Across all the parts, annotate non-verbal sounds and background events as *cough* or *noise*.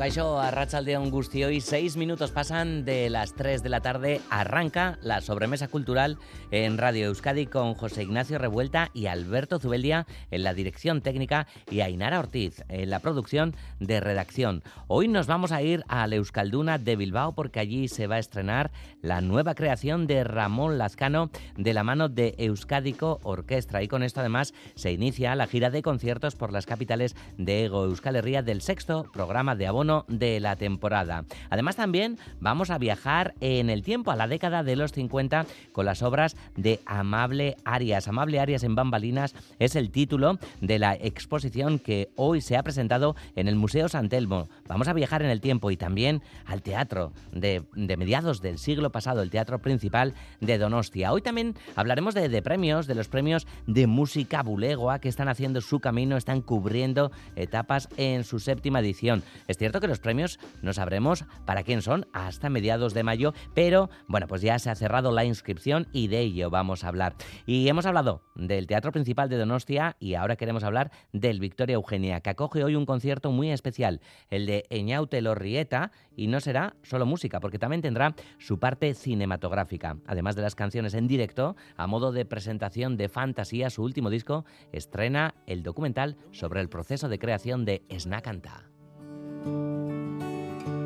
Caixo, Caixo, a Rachaldeón hoy seis minutos pasan de las 3 de la tarde. Arranca la sobremesa cultural en Radio Euskadi con José Ignacio Revuelta y Alberto Zubeldia en la dirección técnica y Ainara Ortiz en la producción de redacción. Hoy nos vamos a ir a la Euskalduna de Bilbao porque allí se va a estrenar la nueva creación de Ramón Lazcano de la mano de Euskadico Orquestra. Y con esto además se inicia la gira de conciertos por las capitales de Ego Euskal Herria del sexto programa de abono de la temporada. Además también vamos a viajar en el tiempo, a la década de los 50, con las obras de Amable Arias. Amable Arias en Bambalinas es el título de la exposición que hoy se ha presentado en el Museo San Telmo. Vamos a viajar en el tiempo y también al teatro de, mediados del siglo pasado, el teatro principal de Donostia. Hoy también hablaremos de, de premios, de los premios de música bulegua que están haciendo su camino, están cubriendo etapas en su séptima edición. Es cierto que los premios no sabremos para quién son hasta mediados de mayo, pero bueno, pues ya se ha cerrado la inscripción y de ello vamos a hablar. Y hemos hablado del Teatro Principal de Donostia y ahora queremos hablar del Victoria Eugenia, que acoge hoy un concierto muy especial, el de Eñaute Lorrieta, y no será solo música, porque también tendrá su parte cinematográfica. Además de las canciones en directo, a modo de presentación de fantasía, su último disco estrena el documental sobre el proceso de creación de Snakanta.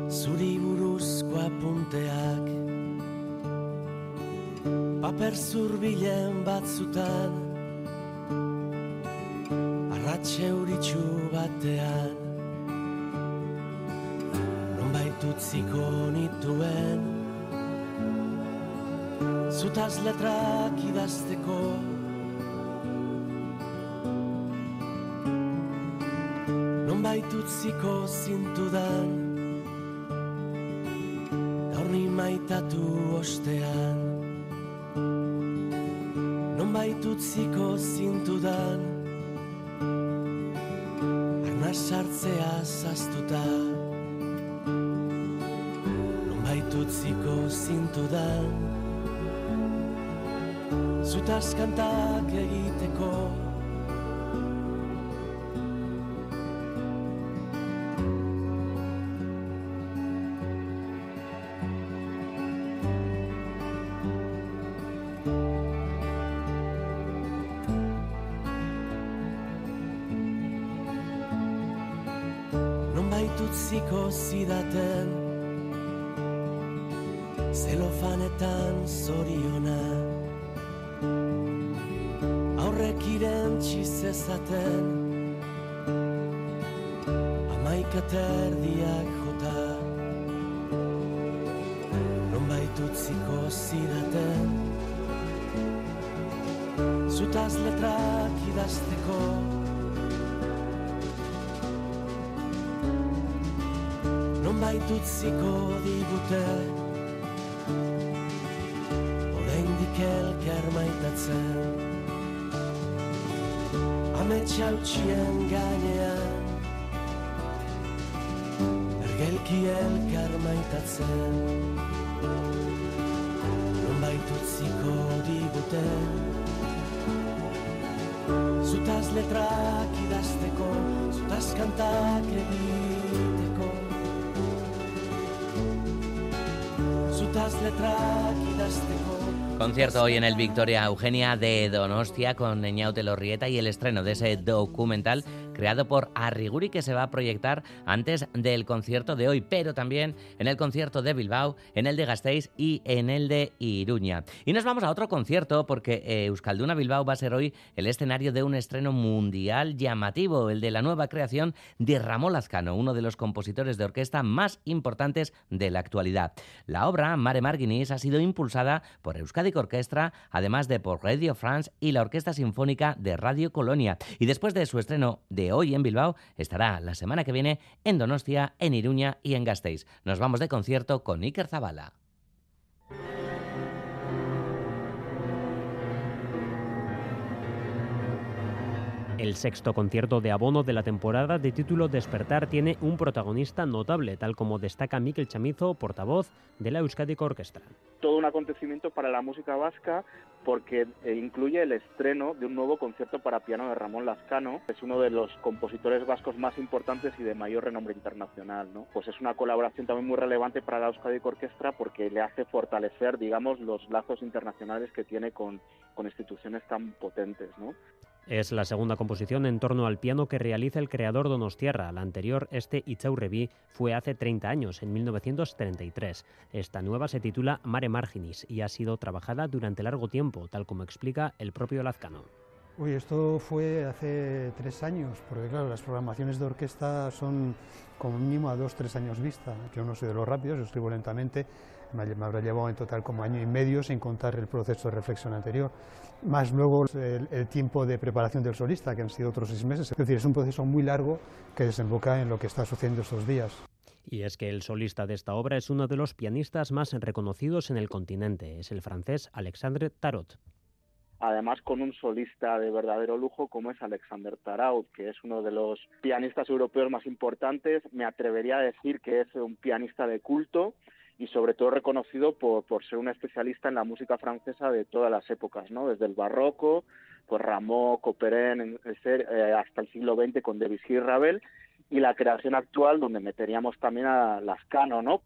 Zuri buruzko apunteak Paper zurbilen batzutan Arratxe Non utziko nituen Zutaz letrak idazteko utziko zintudan Gaur ni maitatu ostean. Non utziko zintudan Arna sartzea zaztuta utziko zintudan Zutaz kantak egiteko. Non baitut ziko zidaten. Zutaz Zelofanetan zoriona Aurrek irentzi zezaten. Amaika terdiak jota. Nonbait utziko zidaten. Zutaz letrak idazteko. Utziko digute maitatzen Ametsa utxien gainean Ergelki elkar maitatzen Nonbait utziko digute Zutaz letrak idazteko Zutaz kantak egiteko Concierto hoy en el Victoria Eugenia de Donostia con Neñaute Lorrieta y el estreno de ese documental creado por Arriguri que se va a proyectar antes del concierto de hoy, pero también en el concierto de Bilbao, en el de Gasteiz y en el de Iruña. Y nos vamos a otro concierto porque eh, Euskalduna Bilbao va a ser hoy el escenario de un estreno mundial llamativo, el de la nueva creación de Ramón Lazcano, uno de los compositores de orquesta más importantes de la actualidad. La obra Mare Marginis ha sido impulsada por Euskadi Orquestra, además de por Radio France y la Orquesta Sinfónica de Radio Colonia. Y después de su estreno de hoy en Bilbao, estará la semana que viene en Donostia, en Iruña y en Gasteiz. Nos vamos de concierto con Iker Zabala. El sexto concierto de abono de la temporada de título Despertar tiene un protagonista notable, tal como destaca Miquel Chamizo, portavoz de la Euskadi Orquestra. Todo un acontecimiento para la música vasca porque eh, incluye el estreno de un nuevo concierto para piano de Ramón Lascano, es uno de los compositores vascos más importantes y de mayor renombre internacional. ¿no? Pues es una colaboración también muy relevante para la Euskadi Orquestra porque le hace fortalecer, digamos, los lazos internacionales que tiene con, con instituciones tan potentes. ¿no? Es la segunda composición en torno al piano que realiza el creador Donostiarra. La anterior, este Itzaurrevi, fue hace 30 años, en 1933. Esta nueva se titula Mare Marginis y ha sido trabajada durante largo tiempo, tal como explica el propio Lazcano. Uy, esto fue hace tres años, porque claro, las programaciones de orquesta son como mínimo a dos, tres años vista. Yo no soy de los rápidos, yo escribo lentamente, me, habrá llevado en total como año y medio sin contar el proceso de reflexión anterior, más luego el, tiempo de preparación del solista, que han sido otros seis meses. Es decir, es un proceso muy largo que desemboca en lo que está sucediendo estos días. Y es que el solista de esta obra es uno de los pianistas más reconocidos en el continente, es el francés Alexandre Tarot además con un solista de verdadero lujo como es Alexander Tarot, que es uno de los pianistas europeos más importantes. Me atrevería a decir que es un pianista de culto y sobre todo reconocido por, por ser un especialista en la música francesa de todas las épocas, ¿no? Desde el barroco, pues Rameau, Couperin, eh, hasta el siglo XX con Debussy y Ravel, y la creación actual donde meteríamos también a Lascano, ¿no?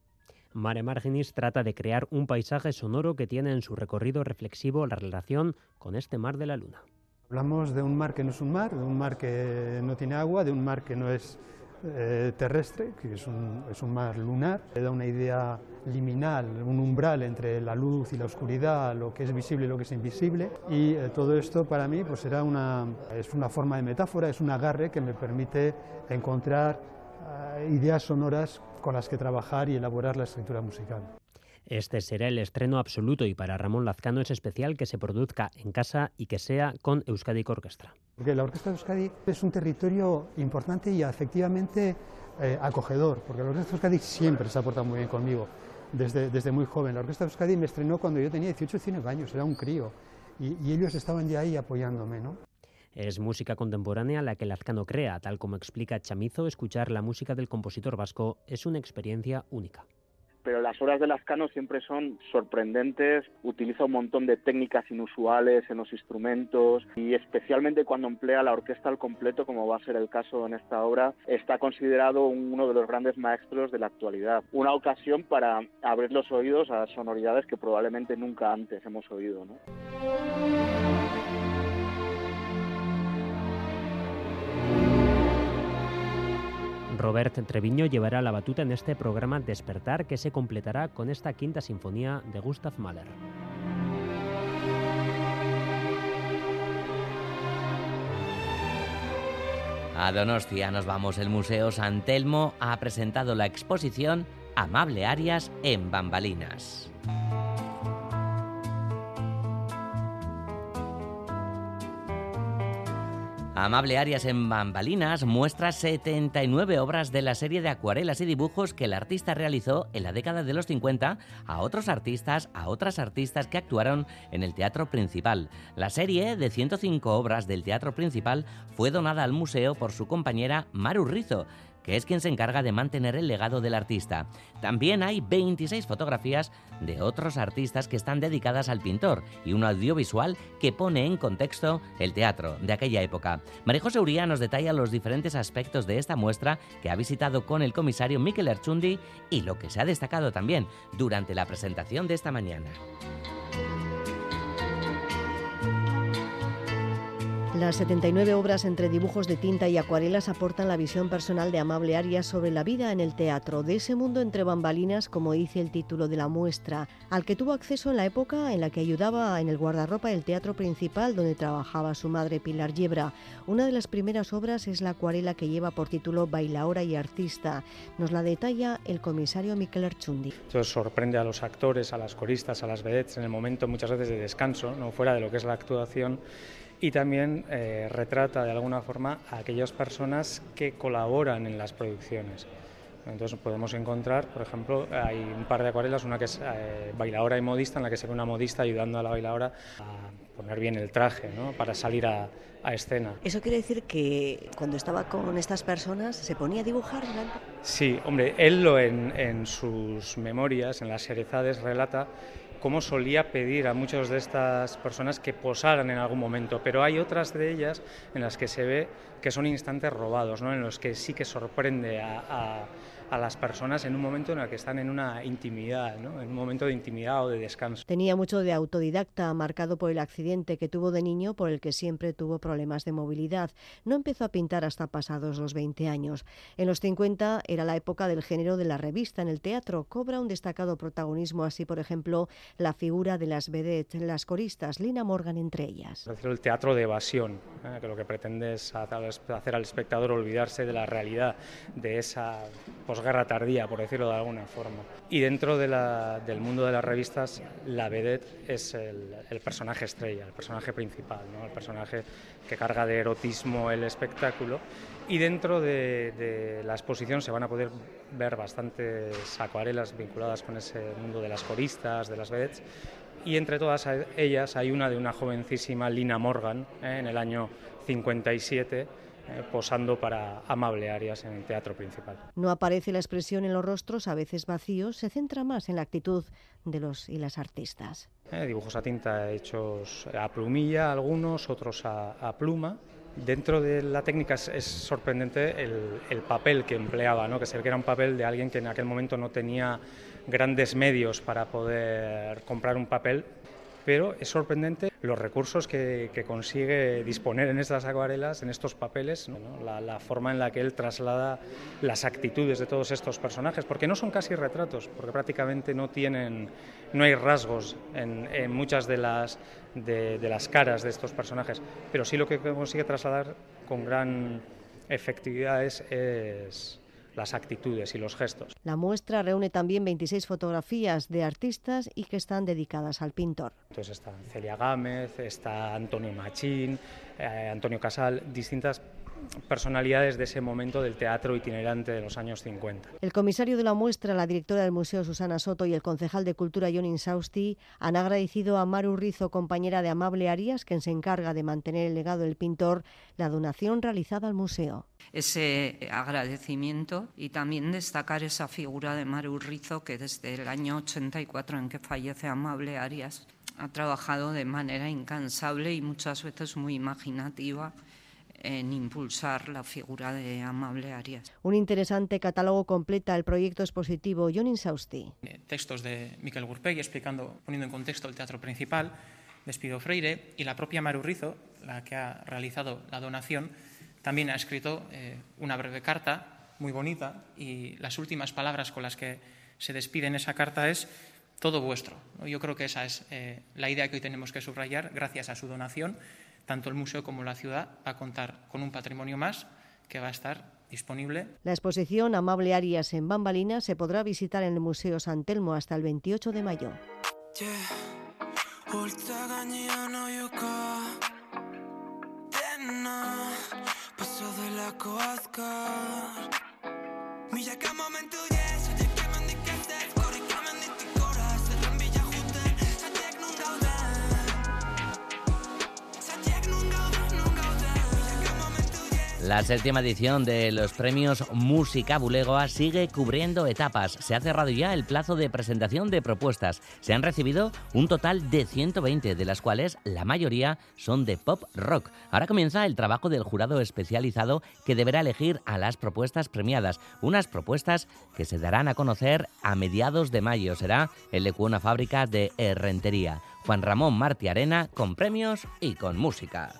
Mare Marginis trata de crear un paisaje sonoro que tiene en su recorrido reflexivo la relación con este mar de la luna. Hablamos de un mar que no es un mar, de un mar que no tiene agua, de un mar que no es eh, terrestre, que es un, es un, mar lunar, le da una idea liminal, un umbral entre la luz y la oscuridad, lo que es visible y lo que es invisible, y eh, todo esto para mí pues será una, es una forma de metáfora, es un agarre que me permite encontrar eh, ideas sonoras con las que trabajar y elaborar la escritura musical. Este será el estreno absoluto y para Ramón Lazcano es especial que se produzca en casa y que sea con Euskadi Orquestra. Porque la Orquesta de Euskadi es un territorio importante y efectivamente eh, acogedor, porque la Orquesta de Euskadi siempre se ha portado muy bien conmigo, desde, desde muy joven. La Orquesta de Euskadi me estrenó cuando yo tenía 18 o 19 años, era un crío, y, y ellos estaban ya ahí apoyándome. ¿no? Es música contemporánea la que Lazcano crea, tal como explica Chamizo, escuchar la música del compositor vasco es una experiencia única pero las obras de Lascano siempre son sorprendentes, utiliza un montón de técnicas inusuales en los instrumentos y especialmente cuando emplea la orquesta al completo, como va a ser el caso en esta obra, está considerado uno de los grandes maestros de la actualidad. Una ocasión para abrir los oídos a sonoridades que probablemente nunca antes hemos oído. ¿no? Robert Treviño llevará la batuta en este programa Despertar que se completará con esta quinta sinfonía de Gustav Mahler. A Donostia nos vamos. El Museo San Telmo ha presentado la exposición Amable Arias en Bambalinas. Amable Arias en Bambalinas muestra 79 obras de la serie de acuarelas y dibujos que el artista realizó en la década de los 50 a otros artistas, a otras artistas que actuaron en el teatro principal. La serie de 105 obras del teatro principal fue donada al museo por su compañera Maru Rizo, que es quien se encarga de mantener el legado del artista. También hay 26 fotografías de otros artistas que están dedicadas al pintor y un audiovisual que pone en contexto el teatro de aquella época. María José Uría nos detalla los diferentes aspectos de esta muestra que ha visitado con el comisario Miquel Erchundi y lo que se ha destacado también durante la presentación de esta mañana. Las 79 obras entre dibujos de tinta y acuarelas aportan la visión personal de Amable Arias sobre la vida en el teatro, de ese mundo entre bambalinas, como dice el título de la muestra, al que tuvo acceso en la época en la que ayudaba en el guardarropa del teatro principal donde trabajaba su madre Pilar Yebra. Una de las primeras obras es la acuarela que lleva por título Bailaora y Artista. Nos la detalla el comisario Miquel Archundi. Sorprende a los actores, a las coristas, a las vedettes en el momento muchas veces de descanso, no fuera de lo que es la actuación y también eh, retrata de alguna forma a aquellas personas que colaboran en las producciones. Entonces podemos encontrar, por ejemplo, hay un par de acuarelas, una que es eh, bailadora y modista, en la que se ve una modista ayudando a la bailadora a poner bien el traje ¿no? para salir a, a, escena. ¿Eso quiere decir que cuando estaba con estas personas se ponía a dibujar delante? Sí, hombre, él lo en, en sus memorias, en las Serezades, relata cómo solía pedir a muchas de estas personas que posaran en algún momento, pero hay otras de ellas en las que se ve que son instantes robados, ¿no? en los que sí que sorprende a, a a las personas en un momento en el que están en una intimidad, ¿no? en un momento de intimidad o de descanso. Tenía mucho de autodidacta, marcado por el accidente que tuvo de niño, por el que siempre tuvo problemas de movilidad. No empezó a pintar hasta pasados los 20 años. En los 50 era la época del género de la revista en el teatro. Cobra un destacado protagonismo, así por ejemplo, la figura de las vedettes, las coristas, Lina Morgan entre ellas. El teatro de evasión, ¿eh? que lo que pretende es hacer al espectador olvidarse de la realidad, de esa guerra tardía, por decirlo de alguna forma. Y dentro de la, del mundo de las revistas, la vedette es el, el personaje estrella, el personaje principal, ¿no? el personaje que carga de erotismo el espectáculo. Y dentro de, de, la exposición se van a poder ver bastantes acuarelas vinculadas con ese mundo de las coristas, de las vedettes. Y entre todas ellas hay una de una jovencísima Lina Morgan, ¿eh? en el año 57 eh, posando para Amable Arias en el teatro principal. No aparece la expresión en los rostros, a veces vacíos, se centra más en la actitud de los y las artistas. Eh, dibujos a tinta hechos a plumilla, algunos, otros a, a pluma. Dentro de la técnica es, es sorprendente el, el, papel que empleaba, ¿no? que se ve que era un papel de alguien que en aquel momento no tenía grandes medios para poder comprar un papel, pero es sorprendente los recursos que, consigue disponer en estas acuarelas, en estos papeles, la, forma en la que él traslada las actitudes de todos estos personajes, porque no son casi retratos, porque prácticamente no tienen, no hay rasgos en, muchas de las, de, de las caras de estos personajes, pero sí lo que consigue trasladar con gran efectividad es, es las actitudes y los gestos. La muestra reúne también 26 fotografías de artistas y que están dedicadas al pintor. Entonces está Celia Gámez, está Antonio Machín, eh, Antonio Casal, distintas personalidades de ese momento del teatro itinerante de los años 50. El comisario de la muestra, la directora del Museo Susana Soto y el concejal de Cultura John Insausti han agradecido a Maru Rizo, compañera de Amable Arias, quien se encarga de mantener el legado del pintor, la donación realizada al museo. Ese agradecimiento y también destacar esa figura de Maru Rizo que desde el año 84 en que fallece Amable Arias ha trabajado de manera incansable y muchas veces muy imaginativa en impulsar la figura de Amable Arias. Un interesante catálogo completa el proyecto expositivo John Insausti. Textos de Miquel Gurpegui explicando, poniendo en contexto el teatro principal, Despido Freire y la propia Maru Rizo, la que ha realizado la donación, también ha escrito eh, una breve carta muy bonita y las últimas palabras con las que se despide en esa carta es todo vuestro. Yo creo que esa es eh, la idea que hoy tenemos que subrayar gracias a su donación tanto el museo como la ciudad va a contar con un patrimonio más que va a estar disponible. La exposición Amable Arias en Bambalina se podrá visitar en el Museo San Telmo hasta el 28 de mayo. La séptima edición de los premios Música Bulegoa sigue cubriendo etapas. Se ha cerrado ya el plazo de presentación de propuestas. Se han recibido un total de 120, de las cuales la mayoría son de pop rock. Ahora comienza el trabajo del jurado especializado que deberá elegir a las propuestas premiadas. Unas propuestas que se darán a conocer a mediados de mayo. Será el de una fábrica de Herrentería. Juan Ramón Martí Arena con premios y con música.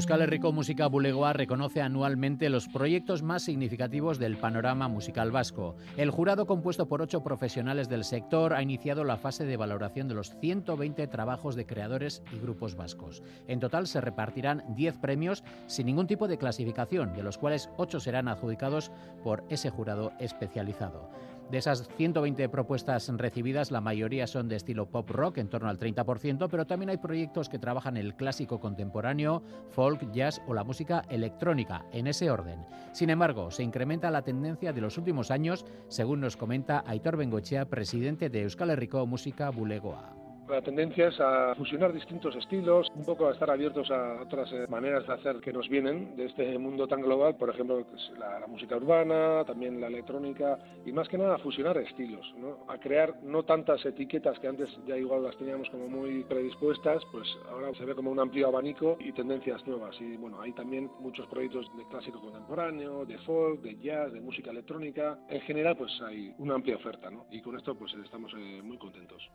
Euskal Herriko Música Bulegoa reconoce anualmente los proyectos más significativos del panorama musical vasco. El jurado, compuesto por ocho profesionales del sector, ha iniciado la fase de valoración de los 120 trabajos de creadores y grupos vascos. En total se repartirán 10 premios sin ningún tipo de clasificación, de los cuales ocho serán adjudicados por ese jurado especializado. De esas 120 propuestas recibidas, la mayoría son de estilo pop rock, en torno al 30%, pero también hay proyectos que trabajan el clásico contemporáneo, folk, jazz o la música electrónica, en ese orden. Sin embargo, se incrementa la tendencia de los últimos años, según nos comenta Aitor Bengochea, presidente de Euskal Herriko Música Bulegoa. La tendencia es a fusionar distintos estilos, un poco a estar abiertos a otras eh, maneras de hacer que nos vienen de este mundo tan global, por ejemplo, pues, la, música urbana, también la electrónica, y más que nada a fusionar estilos, a crear no tantas etiquetas que antes ya igual las teníamos como muy predispuestas, pues ahora se ve como un amplio abanico y tendencias nuevas. Y bueno, hay también muchos proyectos de clásico contemporáneo, de folk, de jazz, de música electrónica. En general, pues hay una amplia oferta, ¿no? Y con esto, pues estamos eh, muy contentos.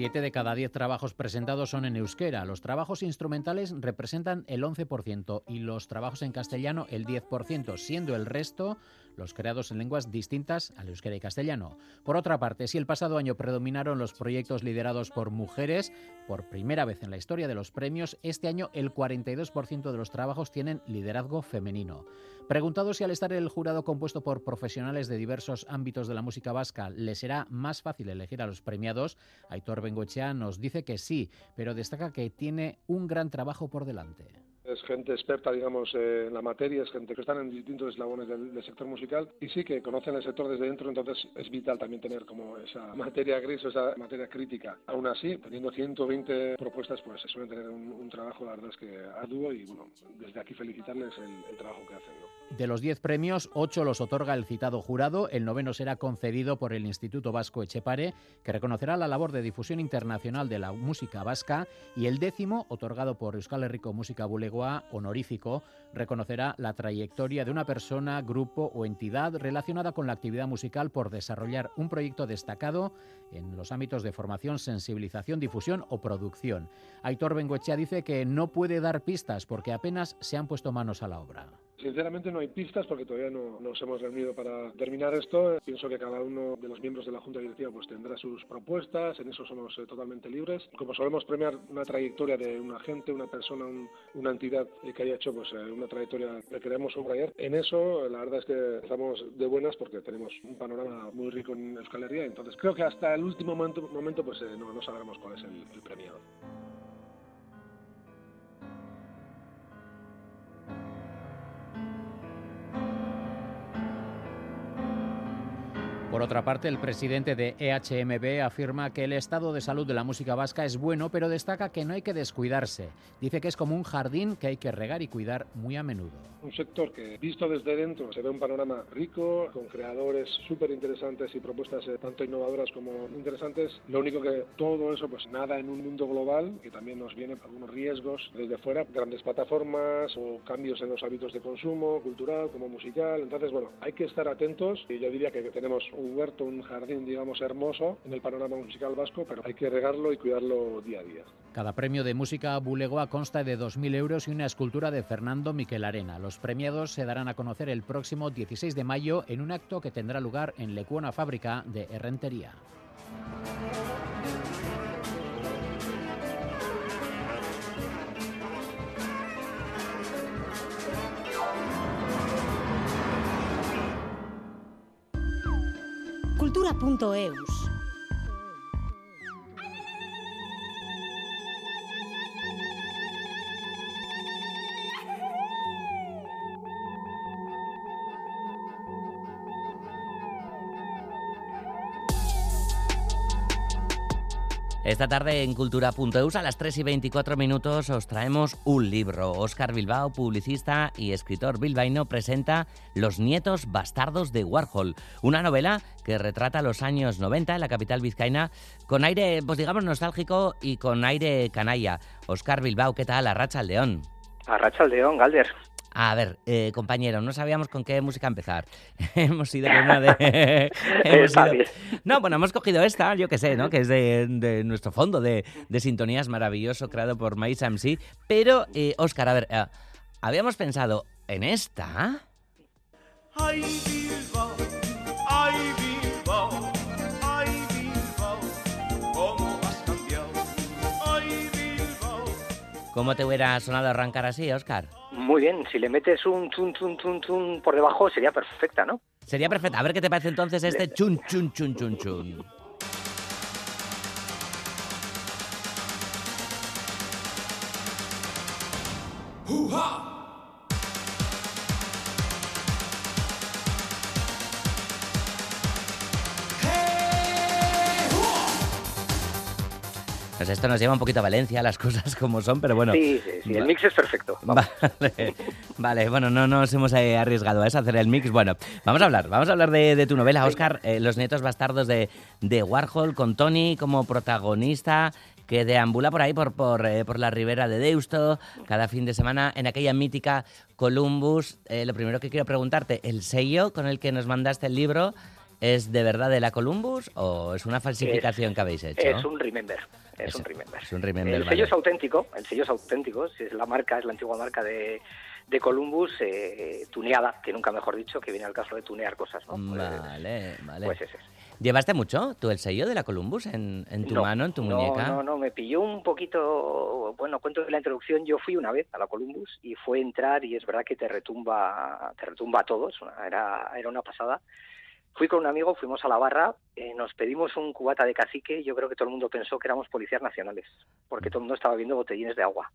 Siete de cada diez trabajos presentados son en euskera. Los trabajos instrumentales representan el 11% y los trabajos en castellano el 10%, siendo el resto los creados en lenguas distintas al euskera y castellano. Por otra parte, si el pasado año predominaron los proyectos liderados por mujeres, por primera vez en la historia de los premios, este año el 42% de los trabajos tienen liderazgo femenino. Preguntado si al estar el jurado compuesto por profesionales de diversos ámbitos de la música vasca le será más fácil elegir a los premiados, Aitor Bengochea nos dice que sí, pero destaca que tiene un gran trabajo por delante es gente experta, digamos, eh, en la materia, es gente que están en distintos eslabones del, sector musical y sí que conocen el sector desde dentro, entonces es vital también tener como esa materia gris o esa materia crítica. Aún así, teniendo 120 propuestas, pues se suelen tener un, trabajo, la verdad es que arduo y bueno, desde aquí felicitarles el, trabajo que hacen. De los 10 premios, 8 los otorga el citado jurado, el noveno será concedido por el Instituto Vasco Echepare, que reconocerá la labor de difusión internacional de la música vasca, y el décimo, otorgado por Euskal Herriko Música Honorífico reconocerá la trayectoria de una persona, grupo o entidad relacionada con la actividad musical por desarrollar un proyecto destacado en los ámbitos de formación, sensibilización, difusión o producción. Aitor Bengoechea dice que no puede dar pistas porque apenas se han puesto manos a la obra. Sinceramente no hay pistas porque todavía no nos hemos reunido para terminar esto. Pienso que cada uno de los miembros de la Junta Directiva pues tendrá sus propuestas, en eso somos eh, totalmente libres. Como solemos premiar una trayectoria de un agente, una persona, una entidad que haya hecho pues eh, una trayectoria que queremos subrayar, en eso la verdad es que estamos de buenas porque tenemos un panorama muy rico en Euskal Herria, entonces creo que hasta el último momento, pues eh, no, no sabremos cuál es el, el premiado. Por otra parte, el presidente de EHMB afirma que el estado de salud de la música vasca es bueno, pero destaca que no hay que descuidarse. Dice que es como un jardín que hay que regar y cuidar muy a menudo. Un sector que, visto desde dentro, se ve un panorama rico, con creadores súper interesantes y propuestas eh, tanto innovadoras como interesantes. Lo único que todo eso, pues nada en un mundo global, que también nos vienen algunos riesgos desde fuera, grandes plataformas o cambios en los hábitos de consumo, cultural como musical. Entonces, bueno, hay que estar atentos y yo diría que tenemos un huerto, un jardín, digamos, hermoso en el panorama musical vasco, pero hay que regarlo y cuidarlo día a día. Cada premio de música Bulegoa consta de 2.000 euros y una escultura de Fernando Miquel Arena. Los premiados se darán a conocer el próximo 16 de mayo en un acto que tendrá lugar en Lecuona Fábrica de Herrentería. cultura.eus. Esta tarde en Cultura.eus a las 3 y 24 minutos os traemos un libro. Óscar Bilbao, publicista y escritor bilbaíno, presenta Los nietos bastardos de Warhol, una novela que retrata los años 90 en la capital vizcaína con aire, pues digamos, nostálgico y con aire canalla. Óscar Bilbao, ¿qué tal? Arracha al León. Arracha al León, Galder. A ver, eh, compañero, no sabíamos con qué música empezar. *laughs* hemos ido con una de... *laughs* hemos ido-. No, bueno, hemos cogido esta, yo que sé, ¿no? Que es de, de nuestro fondo de, de sintonías maravilloso creado por Mais MC. Pero, eh, Óscar, a ver, eh, habíamos pensado en esta... Ay Bilbao, ¿Cómo te hubiera sonado arrancar así, Óscar? Muy bien, si le metes un tun, tun, tun, tun por debajo sería perfecta, ¿no? Sería perfecto. A ver qué te parece entonces este chun, chun, chun, chun, chun. Pues esto nos lleva un poquito a Valencia, las cosas como son, pero bueno. Sí, sí, sí, el mix es perfecto. Vale, *laughs* vale, bueno, no nos hemos eh, arriesgado a eso, hacer el mix. Bueno, vamos a hablar, vamos a hablar de, de tu novela, Oscar, Los nietos bastardos de, de Warhol, con Tony como protagonista, que deambula por ahí, por, por, eh, por la ribera de Deusto, cada fin de semana en aquella mítica Columbus. Eh, lo primero que quiero preguntarte, ¿el sello con el que nos mandaste el libro es de verdad de la Columbus o es una falsificación que habéis hecho? Es un remember, es un remember. Es un remember, El vale. sello es auténtico, el sello es auténtico, es la marca, es la antigua marca de, de Columbus, eh, tuneada, que nunca mejor dicho, que viene al caso de tunear cosas, ¿no? Pues- Vale, vale. Pues ese es. ¿Llevaste mucho tú el sello de la Columbus en, en tu No, mano, en tu no, muñeca? No, no, me pilló un poquito, bueno, cuento de la introducción, yo fui una vez a la Columbus y fue entrar y es verdad que te retumba, te retumba a todos, era, era una pasada. Fui con un amigo, fuimos a la barra, eh, nos pedimos un cubata de cacique, yo creo que todo el mundo pensó que éramos policías nacionales, porque todo el mundo estaba viendo botellines de agua.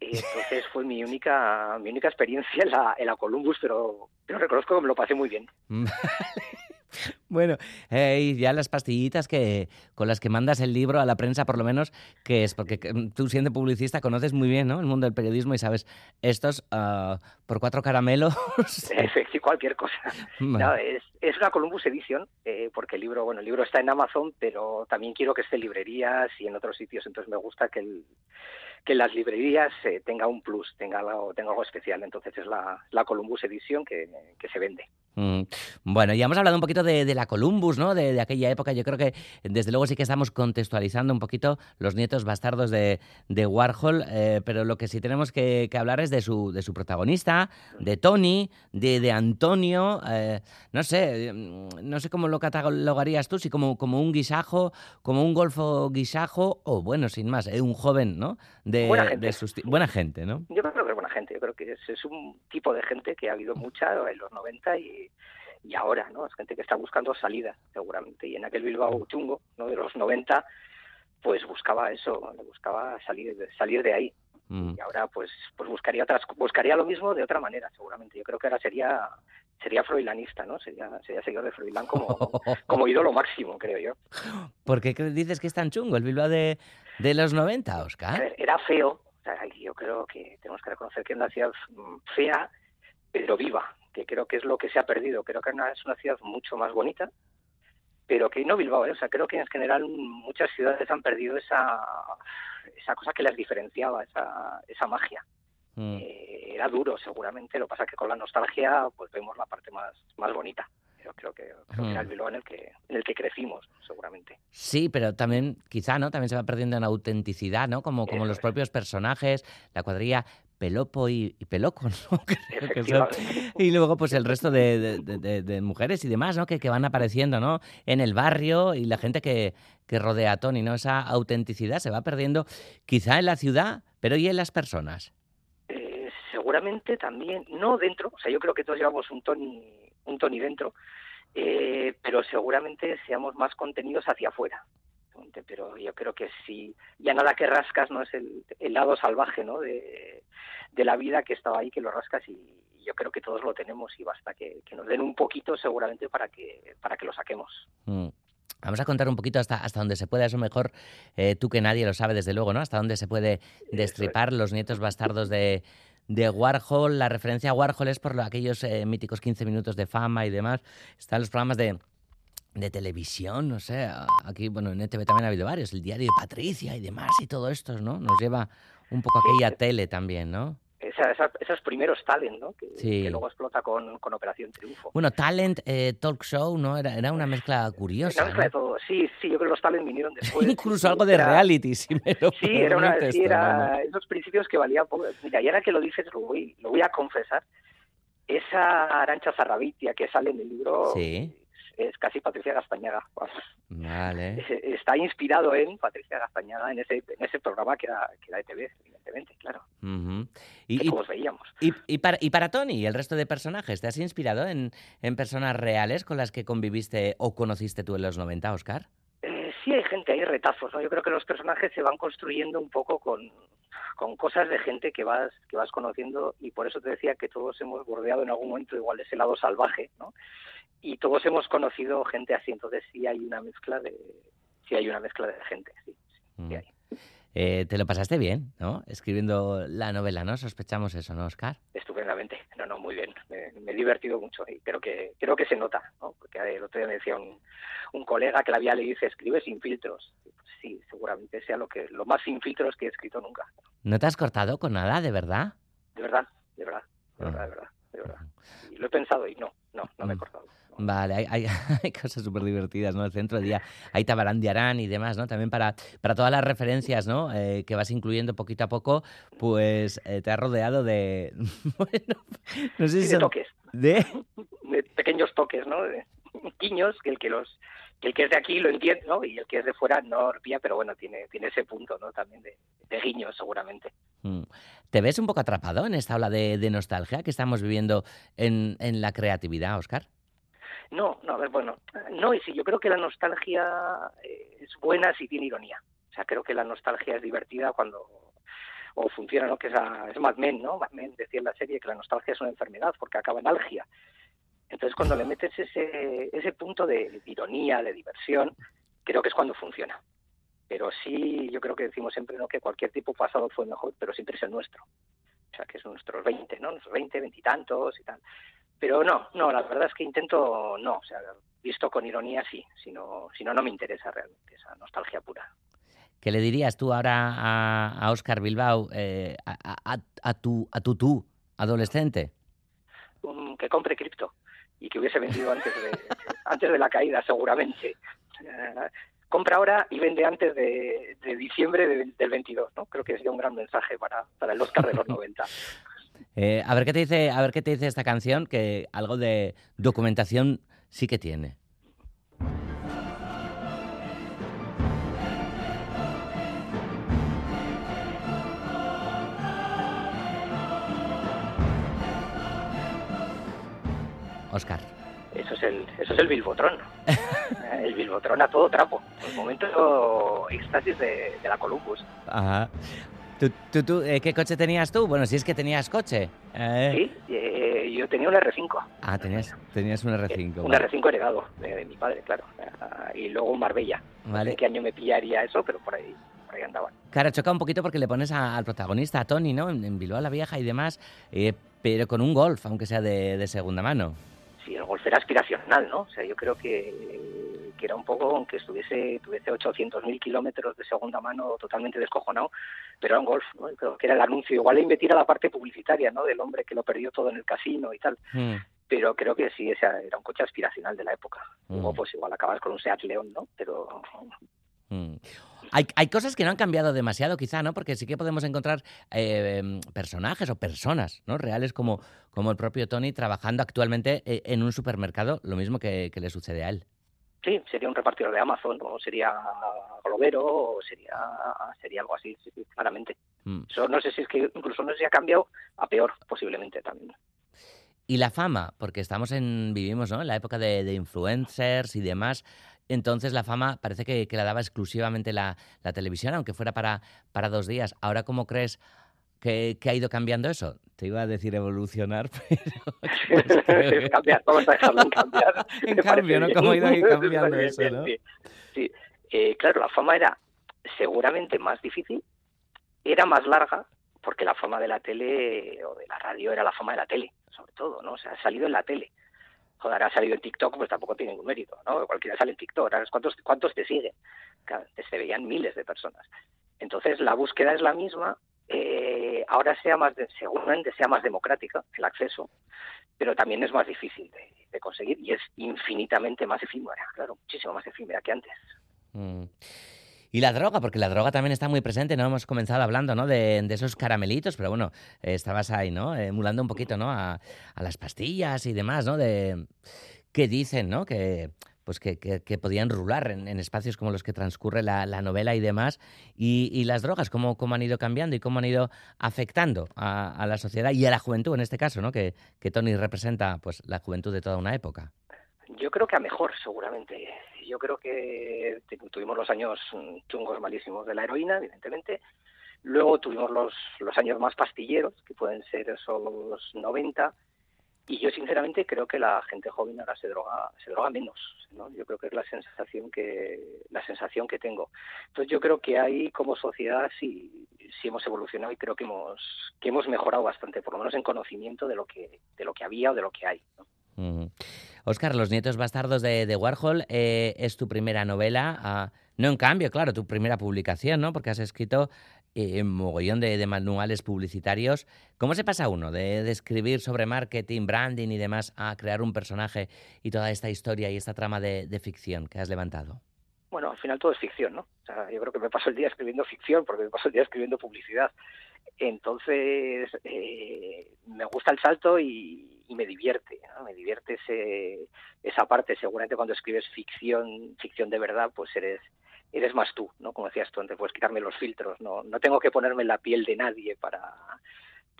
Y *laughs* entonces fue mi única, mi única experiencia en la, en la Columbus, pero, pero reconozco que me lo pasé muy bien. *laughs* Bueno, eh, ya las pastillitas que con las que mandas el libro a la prensa, por lo menos, que es porque mm, tú siendo publicista conoces muy bien ¿no? el mundo del periodismo y sabes, estos ah, por cuatro caramelos... *laughs* Efectivamente, cualquier cosa. No, es, es una Columbus Edition, eh, porque el libro, bueno, el libro está en Amazon, pero también quiero que esté en librerías y en otros sitios, entonces me gusta que, el, que las librerías eh, tenga un plus, tenga algo, tenga algo especial, entonces es la, la Columbus Edition que, que se vende. Mm, Bueno, ya hemos hablado un poquito de, de la Columbus, ¿no? De, de aquella época. Yo creo que desde luego sí que estamos contextualizando un poquito los nietos bastardos de, de Warhol, eh, pero lo que sí tenemos que, que hablar es de su, de su protagonista, de Tony, de, de Antonio. eh, no sé, no sé cómo lo catalogarías tú, si como, como un guisajo, como un golfo guisajo, o bueno, sin más, eh, un joven, ¿no? De, Buena gente. sus buena gente, ¿no? Yo creo que es buena gente, yo creo que es, es un tipo de gente que ha habido mucha en los 90 y, y ahora, ¿no? Es gente que está buscando salida, seguramente. Y en aquel Bilbao chungo, ¿no? De los 90, pues buscaba eso, buscaba salir, salir de ahí. Mm. Y ahora, pues, pues buscaría otras, buscaría lo mismo de otra manera, seguramente. Yo creo que ahora sería, sería froilanista, ¿no? Sería, sería seguidor de Froilán como, *laughs* como ídolo máximo, creo yo. ¿Por qué dices que es tan chungo el Bilbao de, de los 90, A Oscar? ver, era feo. o sea, yo creo que tenemos que reconocer que es una ciudad fea, pero viva, que creo que es lo que se ha perdido. Creo que es una ciudad mucho más bonita, pero que no Bilbao, ¿eh? o sea, creo que en general muchas ciudades han perdido esa, esa cosa que las diferenciaba, esa, esa magia. Mm. Eh, era duro, seguramente, lo que pasa es que con la nostalgia pues vemos la parte más, más bonita. Pero creo que, creo que era el Mm. Bilbao en el que, en el que crecimos, seguramente. Sí, pero también, quizá, ¿no? También se va perdiendo en autenticidad, ¿no? Como, como Eso los es. propios personajes, la cuadrilla Pelopo y, y Peloco, *laughs* ¿no? *laughs* Que son. Y luego, pues, el resto de, de- de- de- de mujeres y demás, ¿no? Que, que van apareciendo, ¿no? En el barrio y la gente que, que rodea a Tony, ¿no? Esa autenticidad se va perdiendo, quizá en la ciudad, pero ¿y en las personas? Eh, seguramente también, no dentro, o sea, yo creo que todos llevamos un Tony, un Tony dentro, eh, pero seguramente seamos más contenidos hacia afuera. Pero yo creo que si ya nada que rascas no es el, el lado salvaje ¿no? de, de la vida que estaba ahí, que lo rascas y, y yo creo que todos lo tenemos y basta que, que nos den un poquito seguramente para que, para que lo saquemos. Mm. Vamos a contar un poquito hasta, hasta donde se pueda, eso mejor eh, tú que nadie lo sabe, desde luego, ¿no? Hasta dónde se puede destripar los nietos bastardos de, de Warhol. La referencia a Warhol es por lo- aquellos eh, míticos 15 minutos de fama y demás. Están los programas de, de televisión, no sé. Aquí, bueno, en ETV también ha habido varios. El diario de Patricia y demás y todo esto, ¿no? Nos lleva un poco a aquella tele también, ¿no? esa- esa- esos primeros talent, ¿no? Que, Sí. que luego explota con, con Operación Triunfo. Bueno, talent, eh, talk show, ¿no? Era, era una mezcla Una curiosa. mezcla de todo. Sí, sí, yo creo que los talent vinieron *laughs* después. Incluso Sí, algo de era- reality, si me lo Sí, era, una, permites, sí, era esos principios que valían poco. Mira, y ahora que lo dices, lo voy, lo voy a confesar. Esa Arancha Zarrabitia que sale en el libro Sí, es casi Patricia Gastañaga. vale. *laughs* Es- Está inspirado en Patricia Gastañaga en ese, en ese programa que era, que era de TV, evidentemente, claro. Ujú. Que Y, y- veíamos. y- y para, y para Tony y el resto de personajes, ¿te has inspirado en, en personas reales con las que conviviste o conociste tú en los 90, Oscar? Eh, sí hay gente, hay retazos, ¿no? Yo creo que los personajes se van construyendo un poco con, con cosas de gente que vas, que vas conociendo y por eso te decía que todos hemos bordeado en algún momento igual ese lado salvaje, ¿no? Y todos hemos conocido gente así, entonces sí hay una mezcla de, sí hay una mezcla de gente, sí. Mm. Eh, te lo pasaste bien, ¿no? Escribiendo la novela, ¿no? Sospechamos eso, ¿no, Oscar? Estupendamente, no, no, muy bien, me, me he divertido mucho y creo que, creo que se nota, ¿no? Porque el otro día me decía un, un colega que la había leído y dice, escribe sin filtros. Pues sí, seguramente sea lo que, lo más sin filtros que he escrito nunca. ¿No te has cortado con nada, de verdad? De verdad, de verdad, de verdad, de verdad, de verdad. Y lo he pensado y no, no, no me he cortado. Vale, hay, hay, *laughs* hay cosas súper divertidas, ¿no? El centro de día, hay Tabarán de Arán y demás, ¿no? También para, para todas las referencias, ¿no? Eh, que vas incluyendo poquito a poco, pues eh, te has rodeado de... *laughs* bueno, no sé si de son- toques, ¿De? *laughs* de pequeños toques, ¿no? De guiños que el que los el que es de aquí lo entiende, ¿no? Y el que es de fuera no lo pilla, pero bueno, tiene, tiene ese punto, ¿no? También de, de guiños, seguramente. Mm. ¿Te ves un poco atrapado en esta ola de, de nostalgia que estamos viviendo en, en la creatividad, Oscar? No, no, a ver, bueno, no, y sí, yo creo que la nostalgia eh, es buena si tiene ironía. O sea, creo que la nostalgia es divertida cuando o funciona, ¿no? Que es, a- es Mad Men, ¿no? Mad Men decía en la serie que la nostalgia es una enfermedad porque acaba en algia. Entonces, cuando le metes ese, ese punto de, ironía, de diversión, creo que es cuando funciona. Pero sí, yo creo que decimos siempre ¿no? que cualquier tipo pasado fue mejor, pero siempre es el nuestro. O sea, que es nuestros 20, ¿no? Nuestros 20, 20 y tantos y tal. Pero no, no, la verdad es que intento, no, o sea, visto con ironía sí, si no, si no, no me interesa realmente esa nostalgia pura. ¿Qué le dirías tú ahora a, a Oscar Bilbao, eh, a, a- a tu, a tu tú, adolescente? Um, que compre cripto y que hubiese vendido antes de, antes de la caída, seguramente. Eh, compra ahora y vende antes de, de diciembre del, del 22, ¿no? Creo que sería un gran mensaje para, para el Oscar de los 90. Eh, a ver qué te dice, a ver qué te dice esta canción, que algo de documentación sí que tiene. Oscar. Eso es el, eso es el Bilbotrón. *laughs* El Bilbotrón a todo trapo. El momento éxtasis de, de la Columbus. Ajá. ¿Tú, tú, tú, eh, ¿Qué coche tenías tú? Bueno, si es que tenías coche. Eh, Sí, eh, yo tenía un R5. Ah, tenías, tenías un R5. Un vale. R5 heredado de, de mi padre, claro. Ah, Y luego un Marbella. No sé Vale. qué año me pillaría eso, pero por ahí, por ahí andaban. Claro, choca un poquito porque le pones a- al protagonista, a Tony, ¿no? En, en Bilbao la Vieja y demás, eh, pero con un golf, aunque sea de, de segunda mano. Sí, el golf era aspiracional, ¿no? O sea, yo creo que, que era un poco, aunque estuviese, tuviese 800.000 kilómetros de segunda mano totalmente descojonado, pero era un golf, ¿no? Creo que era el anuncio. Igual le invertir a la parte publicitaria, ¿no? Del hombre que lo perdió todo en el casino y tal. Hmm. Pero creo que sí, ese era un coche aspiracional de la época. Mm. pues igual acabas con un Seat León, ¿no? Pero Mm. Hay, hay cosas que no han cambiado demasiado, quizá, ¿no? Porque sí que podemos encontrar eh, personajes o personas, ¿no? Reales como, como el propio Tony trabajando actualmente eh, en un supermercado, lo mismo que, que le sucede a él. sí, sería un repartidor de Amazon, o sería globero, o sería, sería algo así, sí, sí, claramente. Mm. Eso no sé si es que incluso no sé si ha cambiado a peor, posiblemente también. Y la fama, porque estamos en, vivimos, ¿no? En la época de, de influencers y demás. Entonces la fama parece que, que la daba exclusivamente la, la televisión, aunque fuera para, para dos días. Ahora, ¿cómo crees que, que ha ido cambiando eso? Te iba a decir evolucionar, *laughs* pero... cambiar, vamos a dejarlo en cambiar. *laughs* En cambio, ¿no? bien. ¿Cómo ha ido *laughs* cambiando eso, bien, no? Sí, Sí. Eh, claro, la fama era seguramente más difícil, era más larga, porque la fama de la tele o de la radio era la fama de la tele, sobre todo, ¿no? O sea, ha salido en la tele. Joder, ha salido en TikTok, pues tampoco tiene ningún mérito, ¿no? Cualquiera sale en TikTok. ¿Cuántos, cuántos te siguen? Claro, se veían miles de personas. Entonces, la búsqueda es la misma, eh, ahora sea más, de, seguramente sea más democrática el acceso, pero también es más difícil de, conseguir y es infinitamente más efímera, claro, muchísimo más efímera que antes. Mm. Y la droga, porque la droga también está muy presente, ¿no? Hemos comenzado hablando, ¿no? De, esos caramelitos, pero bueno, estabas ahí, ¿no? Emulando un poquito, ¿no? A, a, las pastillas y demás, ¿no? De que dicen, ¿no? Que pues que, que, podían rular en, espacios como los que transcurre la, novela y demás, y, las drogas, cómo, cómo, han ido cambiando y cómo han ido afectando a, la sociedad y a la juventud en este caso, ¿no? que, que Tony representa pues la juventud de toda una época. Yo creo que a mejor, seguramente. Yo creo que tuvimos los años chungos malísimos de la heroína, evidentemente. Luego tuvimos los, los años más pastilleros, que pueden ser esos 90, y yo sinceramente creo que la gente joven ahora se droga se droga menos ¿no? yo creo que es la sensación que la sensación que tengo entonces yo creo que ahí como sociedad sí sí hemos evolucionado y creo que hemos que hemos mejorado bastante por lo menos en conocimiento de lo que de lo que había o de lo que hay Oscar, Los nietos bastardos de, Warhol eh, es tu primera novela. Ah, no en cambio, claro, tu primera publicación, ¿no? Porque has escrito eh, mogollón de, manuales publicitarios. ¿Cómo se pasa uno de, escribir sobre marketing, branding y demás a crear un personaje y toda esta historia y esta trama de, ficción que has levantado? Bueno, al final todo es ficción, ¿no? O sea, yo creo que me paso el día escribiendo ficción porque me paso el día escribiendo publicidad. Entonces, eh, me gusta el salto y, me divierte, me divierte ese, esa parte. Seguramente cuando escribes ficción, ficción de verdad, pues eres eres más tú, ¿no? Como decías tú antes, puedes quitarme los filtros, no, no tengo que ponerme la piel de nadie para,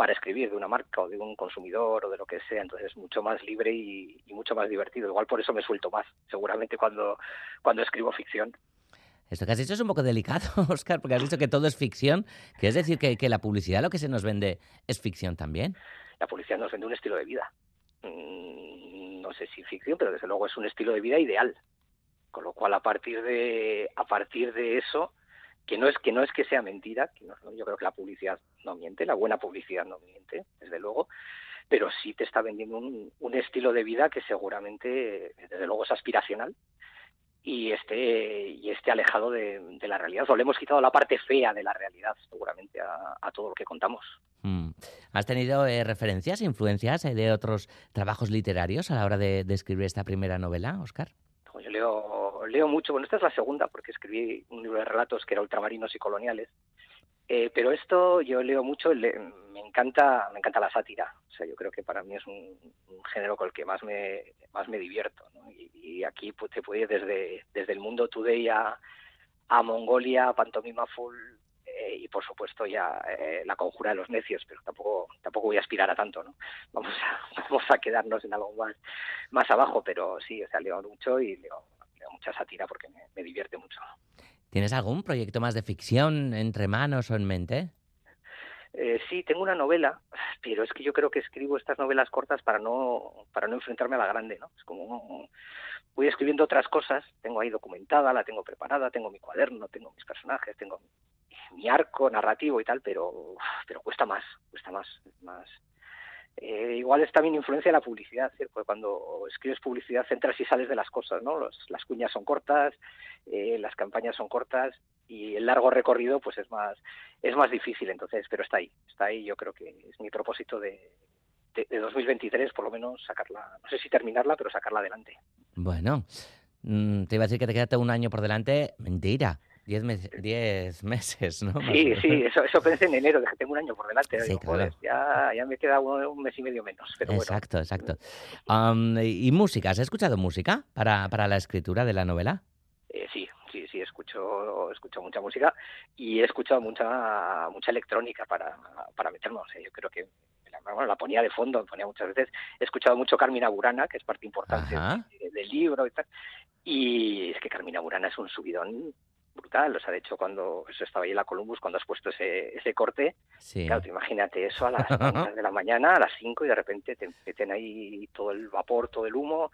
para escribir de una marca o de un consumidor o de lo que sea, entonces es mucho más libre y, mucho más divertido. Igual por eso me suelto más, seguramente cuando, cuando escribo ficción. Esto que has dicho es un poco delicado, *laughs* Oscar, porque has dicho que todo es ficción. ¿Quieres decir que, que la publicidad, lo que se nos vende, es ficción también? La publicidad nos vende un estilo de vida. Mm, no sé si ficción, pero desde luego es un estilo de vida ideal. Con lo cual, a partir de, a partir de eso, que no es que no es que sea mentira, que yo creo que la publicidad no miente, la buena publicidad no miente, desde luego, pero sí te está vendiendo un, un estilo de vida que seguramente, desde luego, es aspiracional y esté y esté alejado de, la realidad. O le hemos quitado la parte fea de la realidad, seguramente, a, todo lo que contamos. Mm. ¿Has tenido eh, referencias, influencias eh, de otros trabajos literarios a la hora de, de escribir esta primera novela, Oscar? Yo leo, leo mucho, bueno, esta es la segunda porque escribí un libro de relatos que era Ultramarinos y Coloniales, eh, pero esto yo leo mucho, me encanta, me encanta la sátira, o sea, yo creo que para mí es un, género con el que más me, más me divierto, y, aquí pues, te puede ir desde, desde el mundo today a, a Mongolia, Pantomima Full, eh, y por supuesto ya eh, la conjura de los necios, pero tampoco tampoco voy a aspirar a tanto, ¿no? Vamos a, *laughs* vamos a quedarnos en algo más, más abajo, pero sí, o sea, leo mucho y leo, mucha sátira porque me, divierte mucho. ¿Tienes algún proyecto más de ficción entre manos o en mente? Eh, sí, tengo una novela, pero es que yo creo que escribo estas novelas cortas para no para no enfrentarme a la grande, ¿no? Es como voy escribiendo otras cosas, tengo ahí documentada, la tengo preparada, tengo mi cuaderno, tengo mis personajes, tengo mi arco narrativo y tal, pero, pero cuesta más, cuesta más, más. Eh, igual es también influencia de la publicidad, ¿cierto? cuando escribes publicidad entras y sales de las cosas, ¿no? las cuñas son cortas, eh, las campañas son cortas y el largo recorrido pues es más es más difícil, entonces, pero está ahí, está ahí. Yo creo que es mi propósito de, de, 2023, por lo menos sacarla, no sé si terminarla, pero sacarla adelante. Bueno, mm, te iba a decir que te queda un año por delante, mentira. Diez, diez *laughs* meses, ¿no? Sí, sí, eso, eso pensé en enero, que tengo un año por delante. ya, ya me queda un, mes y medio menos. Pero exacto, exacto. ¿Y música? ¿Has escuchado música para, para la escritura de la novela? Eh, sí, sí, sí, escucho, escucho mucha música y he escuchado mucha mucha electrónica para, para meternos. yo creo que la, la ponía de fondo, ponía muchas veces. He escuchado mucho Carmina Burana, que es parte importante del libro y tal. Y es que Carmina Burana es un subidón brutal. O sea, de hecho, cuando eso estaba ahí en la Columbus, cuando has puesto ese, ese corte, claro, imagínate eso a las de la mañana, a las 5, y de repente te meten ahí todo el vapor, todo el humo,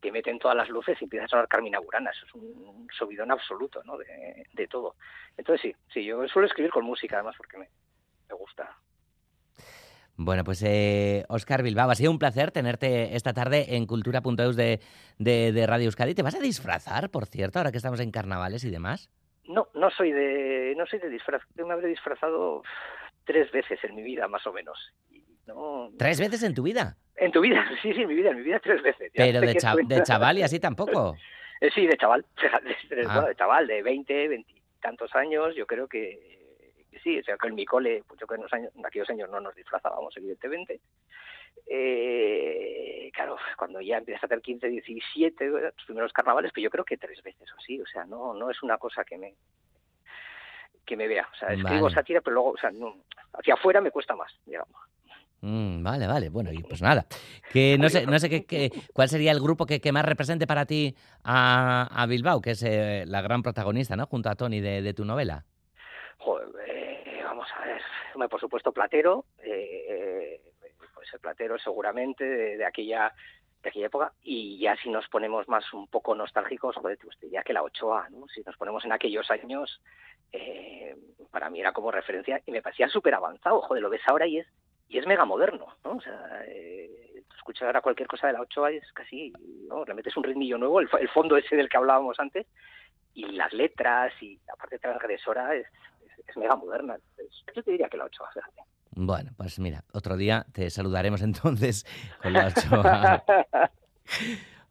te meten todas las luces y empiezas a sonar Carmina Burana. Eso es un, subidón absoluto, ¿no? De, de, todo. Entonces, sí, sí, yo suelo escribir con música, además, porque me, me gusta. Bueno, pues eh, Oscar Bilbao, ha sido un placer tenerte esta tarde en Cultura.eus de, de, de, Radio Euskadi. ¿Te vas a disfrazar, por cierto, ahora que estamos en carnavales y demás? No, no soy de, no soy de disfraz. Yo me habré disfrazado tres veces en mi vida, más o menos. ¿Tres veces en tu vida? En tu vida, *laughs* sí, sí, en mi vida, en mi vida tres veces. Pero de, de, chaval y así tampoco. Eh, sí, de chaval, *laughs* de, Ah. de chaval, de 20, 20 y tantos años, yo creo que, que sí, o sea, que en mi cole, pues yo creo que en, los años, en aquellos años no nos disfrazábamos, evidentemente. Eh, claro, cuando ya empiezas a tener 15, 17, los primeros carnavales, pues yo creo que tres veces o así, o sea, no, no es una cosa que me que me vea, o sea, escribo Vale. sátira, pero luego, o sea, no, hacia afuera me cuesta más, digamos. Mm, vale, vale. Bueno, y pues nada. Que *laughs* no sé, no sé qué, qué- cuál sería el grupo que, que más represente para ti a, a Bilbao, que es eh, la gran protagonista, ¿no? Junto a Tony de, de tu novela. Joder, eh, vamos a ver, por supuesto Platero, eh, pues el Platero seguramente de, aquella de aquella época y ya si nos ponemos más un poco nostálgicos, joder, pues te diría que la Ochoa, ¿no? Si nos ponemos en aquellos años, eh, para mí era como referencia y me parecía súper avanzado, joder, lo ves ahora y es y es mega moderno, ¿no? O sea, eh, tú escuchas ahora cualquier cosa de la Ochoa es casi, ¿no? Le metes un ritmillo nuevo, el, el fondo ese del que hablábamos antes y las letras y la parte transgresora es, mega moderna. Yo te diría que la Ochoa, fíjate. Bueno, pues mira, otro día te saludaremos entonces *laughs* con la Ochoa.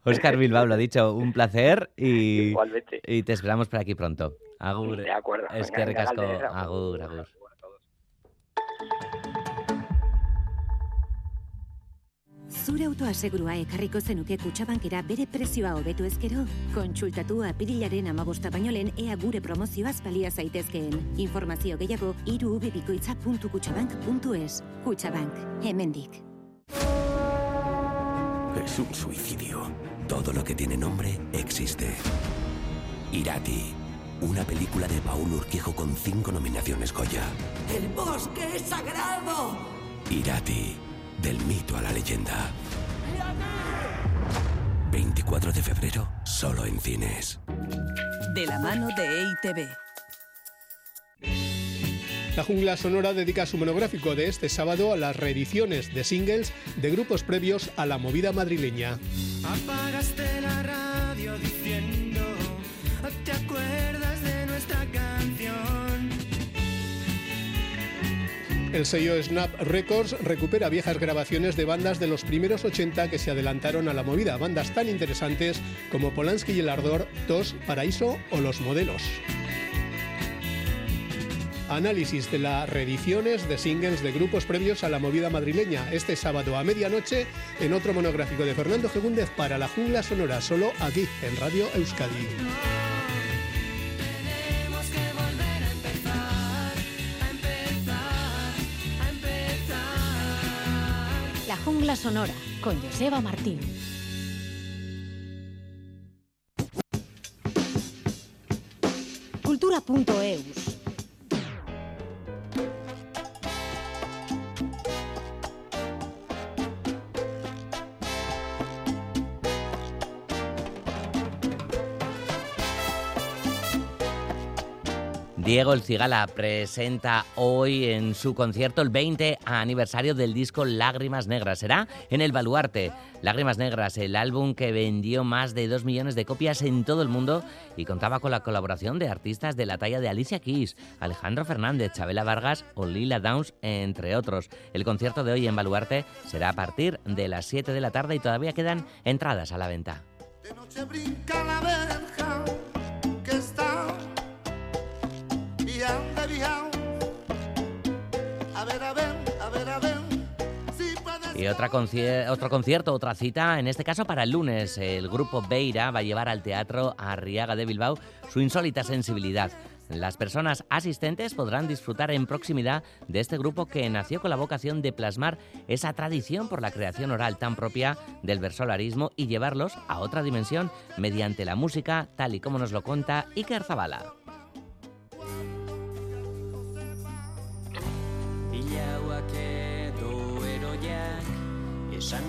Oscar Bilbao lo ha dicho, un placer y, Igualmente. y te esperamos por aquí pronto. Agur. De acuerdo. Es Venga, que. Galder, Agur, agur. Zure autoasegurua ekarriko zenuke kutsabankera bere prezioa hobetu ezkero? Kontsultatu apirilaren amabosta baino lehen ea gure promozioaz balia zaitezkeen. Informazio gehiago irubebikoitza.kutsabank.es. Kutsabank, hemendik. Es un suicidio. Todo lo que tiene nombre existe. Irati. Una película de Paul Urquijo con cinco nominaciones Goya. ¡El bosque es sagrado! Irati. Del mito a la leyenda. 24 de febrero, solo en cines. De la mano de E EITB. La Jungla Sonora dedica su monográfico de este sábado a las reediciones de singles de grupos previos a la movida madrileña. Apagaste la radio El sello Snap Records recupera viejas grabaciones de bandas de los primeros 80 que se adelantaron a la movida, bandas tan interesantes como Polanski y El Ardor, Tos, Paraíso o Los Modelos. Análisis de las reediciones de singles de grupos previos a la movida madrileña este sábado a medianoche en otro monográfico de Fernando Gegúndez para la Jungla Sonora, solo aquí en Radio Euskadi. Jungla sonora con Joseba Martín. Cultura.eus. Diego El Cigala presenta hoy en su concierto el 20 aniversario del disco Lágrimas Negras. Será en el Baluarte. Lágrimas Negras, el álbum que vendió más de 2 millones de copias en todo el mundo y contaba con la colaboración de artistas de la talla de Alicia Keys, Alejandro Fernández, Chabela Vargas o Lila Downs, entre otros. El concierto de hoy en Baluarte será a partir de las 7 de la tarde y todavía quedan entradas a la venta. noche brinca la verja y otra otro concierto, otra cita, en este caso para el lunes. El grupo Beira va a llevar al teatro Arriaga de Bilbao su insólita sensibilidad. Las personas asistentes podrán disfrutar en proximidad de este grupo que nació con la vocación de plasmar esa tradición por la creación oral tan propia del versolarismo y llevarlos a otra dimensión mediante la música, tal y como nos lo cuenta Iker Zabala. yeah.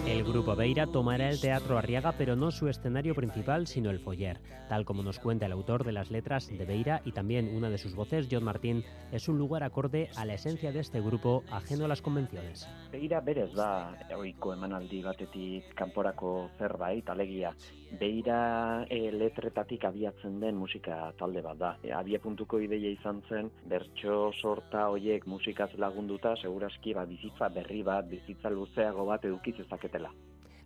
El grupo Beira tomará el Teatro Arriaga, pero no su escenario principal, sino el foyer. Tal como nos cuenta el autor de las letras de Beira y también una de sus voces, John Martín, es un lugar acorde a la esencia de este grupo, ajeno a las convenciones. Beira berez da, oiko emanaldi batetik kanporako zerbait, alegia. Beira e, letretatik abiatzen den musika talde bat da. E, abia puntuko ideia izan zen, bertso sorta hoiek musikaz lagunduta, seguraski ba, bizitza berri bat, bizitza luzeago bat edukiz ezaketela.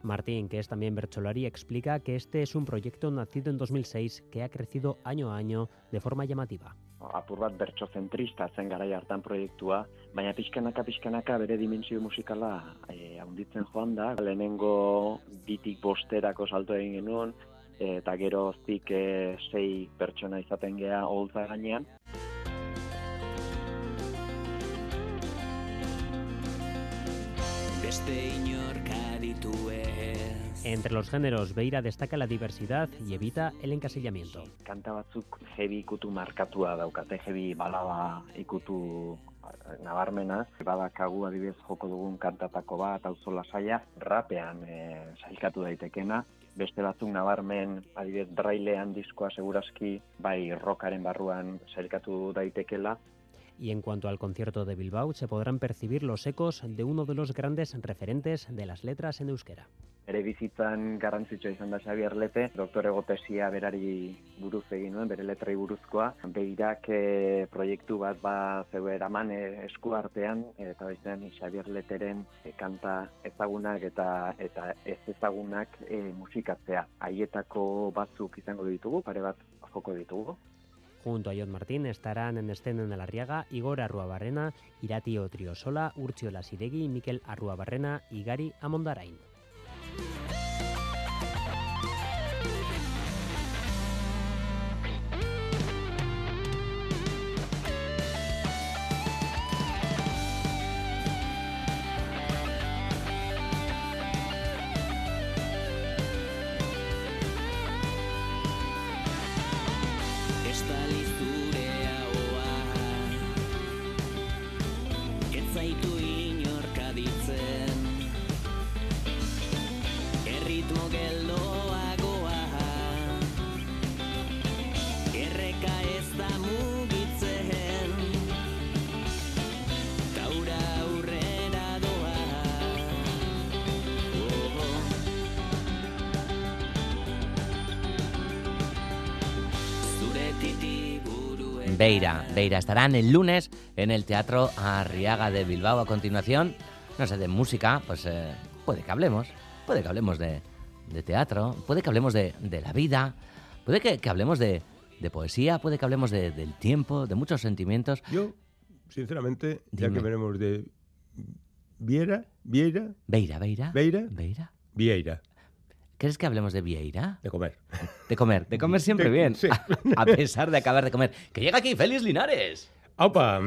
Martín, que es también bercholari, explica que este es un proyecto nacido en 2006 que ha crecido año a año de forma llamativa. apur bat bertsozentrista zen garai hartan proiektua, baina pixkanaka pixkanaka bere dimensio musikala e, handitzen joan da. Lehenengo bitik bosterako salto egin genuen, eta geroztik e, sei pertsona izaten gea holtza gainean. Beste inork aditu ez. Entre los géneros, Beira destaca la diversidad y evita el encasillamiento. Kanta batzuk heavy ikutu markatua daukate, heavy balada ikutu eh, nabarmena, badakagu adibidez joko dugun kantatako bat, auzo lasaia, rapean e, sailkatu daitekena, beste batzuk nabarmen adibidez brailean diskoa segurazki bai rockaren barruan sailkatu daitekela, Y en cuanto al concierto de Bilbao, se podrán percibir los ecos de uno de los grandes referentes de las letras en euskera. Bere bizitzan garrantzitsua izan da Xavier Lete, doktorego tesia berari buruz egin nuen, bere letrai buruzkoa. Beirak e, proiektu bat ba zeu eraman e, esku artean, eta baizen Xavier Leteren e, kanta ezagunak eta eta ez ezagunak e, musikatzea. Haietako batzuk izango ditugu, pare bat joko ditugu. Junto a John Martín estarán en escena en el Arriaga Igor Arruabarrena, Irati Otriosola, Urtzio Lasiregi, Mikel Arruabarrena y Gary Amondarain. Beira, Beira estarán el lunes en el Teatro Arriaga de Bilbao. A continuación, no sé, de música, pues eh, puede que hablemos, puede que hablemos de, de teatro, puede que hablemos de, de la vida, puede que, que hablemos de, de poesía, puede que hablemos de- del tiempo, de muchos sentimientos. Yo, sinceramente, ya que veremos de Viera, Vieira, Beira, Beira. Beira, Beira. Vieira. ¿Quieres que hablemos de Vieira? De comer. De comer, de comer siempre De- bien. sí. *laughs* A pesar de acabar de comer. ¡Que llega aquí Félix Linares! ¡Aupa!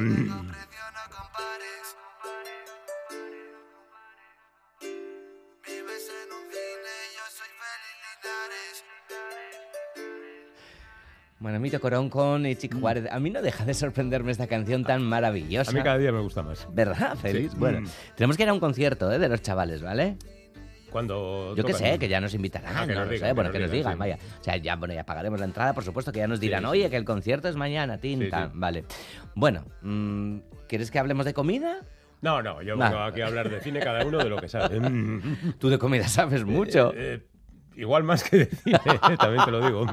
Manamito Corón con Chico Juárez. A mí no deja de sorprenderme esta canción tan maravillosa. A mí cada día me gusta más. ¿Verdad, Félix? Sí. Bueno, Mm. tenemos que ir a un concierto ¿eh? de los chavales, ¿vale? Cuando Yo qué sé, que ya nos invitarán, Ah, que no nos lo digan, sé, que bueno, nos que nos digan, digan, sí. vaya. O sea, ya, bueno, ya pagaremos la entrada, por supuesto, que ya nos dirán, Sí, oye, que el concierto es mañana, tinta. Sí, sí. Vale. Bueno, mm, ¿quieres que hablemos de comida? No, no, yo vengo aquí a hablar de cine, cada uno de lo que sabe. Mm. *laughs* Tú de comida sabes *laughs* mucho. Eh, eh, igual más que de cine, *laughs* también te lo digo.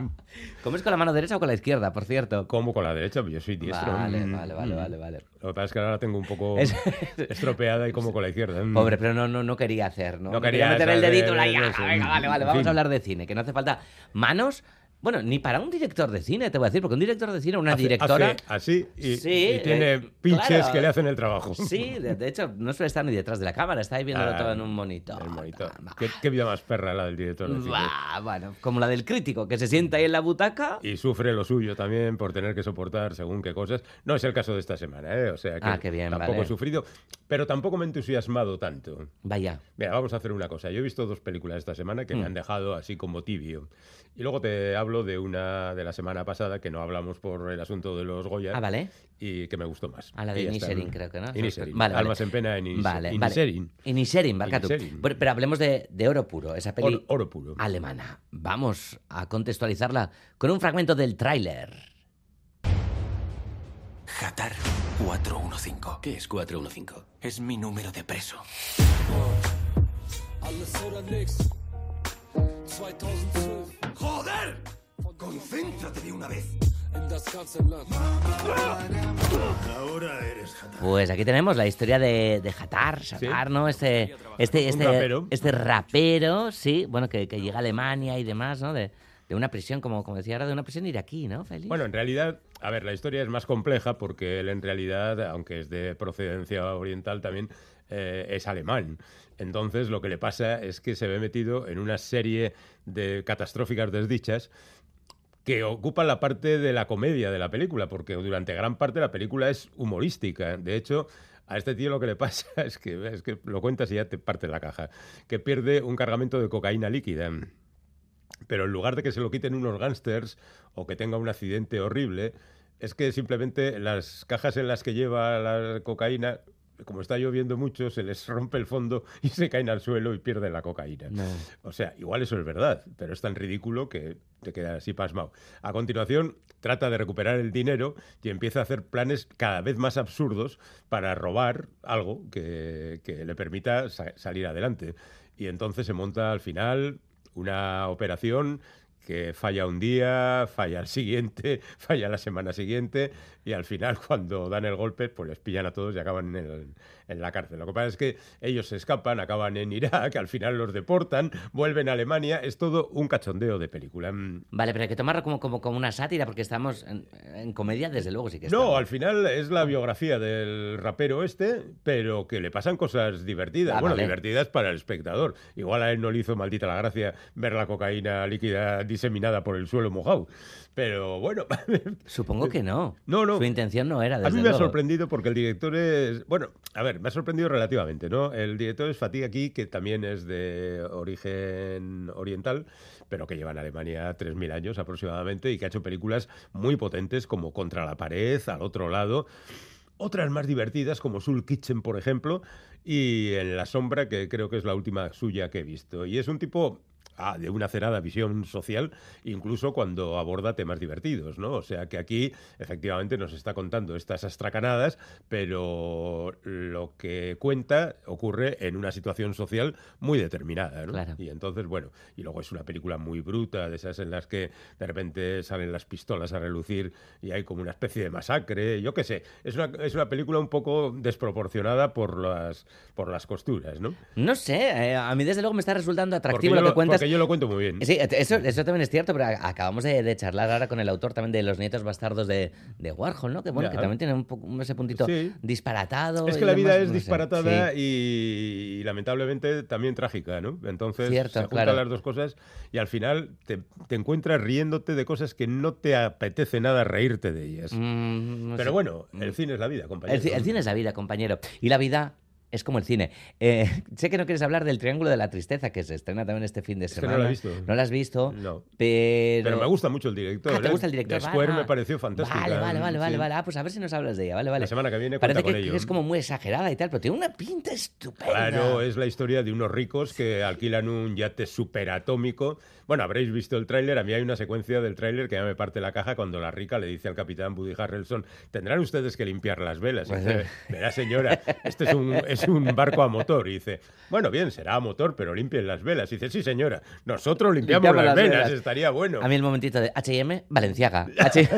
¿Comes con la mano derecha o con la izquierda, por cierto? Como con la derecha, yo soy diestro. Vale, Mm, vale, vale, vale, vale. Lo que pasa es que ahora la tengo un poco *laughs* Es- estropeada y como con la izquierda. Mm. Pobre, pero no, no, no quería hacer, ¿no? No quería meter el dedito en la Venga, vale, vale, vamos a hablar de cine, que no hace falta manos. Bueno, ni para un director de cine, te voy a decir, porque un director de cine, una Hace- directora. hace así y, Sí, y tiene eh, pinches claro. que le hacen el trabajo. Sí, de, de hecho, no suele estar ni detrás de la cámara, está ahí viéndolo Ah, todo en un monitor. El monitor. ¿Qué, qué vida más perra la del director de cine. Bueno, como la del crítico, que se sienta ahí en la butaca. Y sufre lo suyo también por tener que soportar según qué cosas. No es el caso de esta semana, ¿eh? O sea que Ah, qué bien, tampoco vale. he sufrido, pero tampoco me he entusiasmado tanto. Vaya. Mira, vamos a hacer una cosa. Yo he visto dos películas esta semana que me Mm. han dejado así como tibio. Y luego te hablo hablo de una de la semana pasada que no hablamos por el asunto de los Goya. Ah, vale. Y que me gustó más. A la de. Inisherin, creo que, ¿no? Inisherin. Vale, vale. Almas en pena en Inis- Vale, Inisherin. vale. Inisherin. Inisherin. Pero, pero hablemos de, de Oro Puro, esa peli Oro- Oro Puro. alemana. Vamos a contextualizarla con un fragmento del tráiler. Qatar 415. ¿Qué es 415? Es mi número de preso. ¡Joder! ¡Concéntrate de una vez! Ahora eres Hatar. Pues aquí tenemos la historia de, de Hatar, Satar, ¿no? Este, este, este, rapero. este rapero, sí, bueno, que, que llega a Alemania y demás, ¿no? De, de una prisión, como, como decía ahora, de una prisión iraquí, ¿no, Félix? Bueno, en realidad, a ver, la historia es más compleja porque él en realidad, aunque es de procedencia oriental también, eh, es alemán. Entonces lo que le pasa es que se ve metido en una serie de catastróficas desdichas que ocupan la parte de la comedia de la película, porque durante gran parte la película es humorística. De hecho, a este tío lo que le pasa *laughs* es que, es que lo cuentas y ya te parte la caja, que pierde un cargamento de cocaína líquida. Pero en lugar de que se lo quiten unos gángsters o que tenga un accidente horrible, es que simplemente las cajas en las que lleva la cocaína, como está lloviendo mucho, se les rompe el fondo y se caen al suelo y pierden la cocaína. No. O sea, igual eso es verdad, pero es tan ridículo que te quedas así pasmado. A continuación, trata de recuperar el dinero y empieza a hacer planes cada vez más absurdos para robar algo que, que le permita sa- salir adelante. Y entonces se monta al final una operación que falla un día, falla al siguiente, *laughs* falla la semana siguiente y al final *laughs* cuando dan el golpe pues les pillan a todos y acaban en, el- en la cárcel. Lo que pasa es que ellos se escapan, acaban en Irak, al final los deportan, vuelven a Alemania, es todo un cachondeo de película. Mm, Vale, pero hay que tomarlo como, como, como una sátira, porque estamos en, en comedia, desde luego sí que No, estamos. al final es la biografía del rapero este, pero que le pasan cosas divertidas. Ah, bueno, vale. divertidas para el espectador. Igual a él no le hizo maldita la gracia ver la cocaína líquida diseminada por el suelo mojado. Pero bueno. *laughs* Supongo que no. No, no. Su intención no era, A desde mí me ha sorprendido porque el director es. Bueno, a ver, me ha sorprendido relativamente, ¿no? El director es Fatih aquí, que también es de origen oriental, pero que lleva en Alemania 3.000 años aproximadamente y que ha hecho películas muy potentes como Contra la pared, Al otro lado. Otras más divertidas, como Soul Kitchen, por ejemplo, y En la sombra, que creo que es la última suya que he visto. Y es un tipo ah, de una cerada visión social, incluso cuando aborda temas divertidos, ¿no? O sea que aquí efectivamente nos está contando estas astracanadas, pero lo que cuenta ocurre en una situación social muy determinada, ¿no? Claro. Y entonces, bueno, y luego es una película muy bruta, de esas en las que de repente salen las pistolas a relucir y hay como una especie de masacre, yo qué sé, es una, es una película un poco desproporcionada por las, por las costuras, ¿no? No sé, eh, a mí desde luego me está resultando atractivo lo que cuentas. Yo lo cuento muy bien. Sí, eso, eso también es cierto, pero acabamos de, de charlar ahora con el autor también de Los nietos bastardos de, de Warhol, ¿no? Que bueno, Ya. que también tiene un poco ese puntito Sí. disparatado. Es que la vida demás, es no disparatada Sí. y, y lamentablemente también trágica, ¿no? Entonces Cierto, se juntan claro. las dos cosas y al final te, te encuentras riéndote de cosas que no te apetece nada reírte de ellas. Mm, no Pero sé. bueno, el cine es la vida, compañero. El, el cine es la vida, compañero. Y la vida es como el cine. Eh, *laughs* sé que no quieres hablar del Triángulo de la Tristeza, que se estrena también este fin de Es que semana. no la he visto. ¿No la has visto? No. Pero... Pero me gusta mucho el director. Ah, ¿te ¿eh? gusta el director? The Square ah. me pareció fantástica. Vale, vale, vale, vale, sí. vale. Ah, pues a ver si nos hablas de ella, vale, vale. La semana que viene Parece con que ello. es como muy exagerada y tal, pero tiene una pinta estupenda. Claro, es la historia de unos ricos que alquilan un yate superatómico. Bueno, habréis visto el tráiler. A mí hay una secuencia del tráiler que ya me parte la caja cuando la rica le dice al capitán Woody Harrelson, tendrán ustedes que limpiar las velas. *laughs* Verá señora, este es un, es un barco a motor. Y dice, bueno, bien, será a motor, pero limpien las velas. Y dice, sí señora, nosotros limpiamos, Limpiamos las, las velas, velas. estaría bueno. A mí el momentito de H&M, Valenciaga. *laughs* H-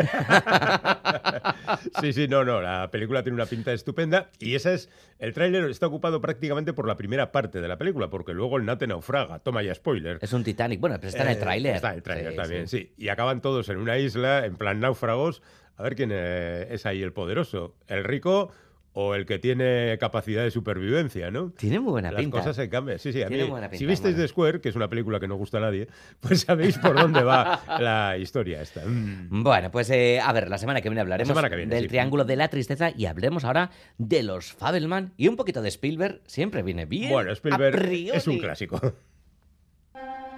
Sí, sí, no, no, la película tiene una pinta estupenda y esa es, el tráiler está ocupado prácticamente por la primera parte de la película, porque luego el nate naufraga, toma ya spoiler. es un Titanic. Bueno, pero está en el Eh, tráiler. Está en el tráiler Sí, también, sí. sí. Y acaban todos en una isla, en plan náufragos, a ver quién eh, es ahí el poderoso, el rico o el que tiene capacidad de supervivencia, ¿no? Tiene muy buena Las pinta. Las cosas se cambian. Sí, sí, tiene mí, buena pinta, si visteis. The Square, que es una película que no gusta a nadie, *laughs* pues sabéis por dónde va *laughs* la historia esta. Mm. Bueno, pues eh, a ver, la semana que viene hablaremos del. Triángulo de la Tristeza y hablemos ahora de los Fabelman y un poquito de Spielberg. Siempre viene bien. Bueno, Spielberg es un clásico.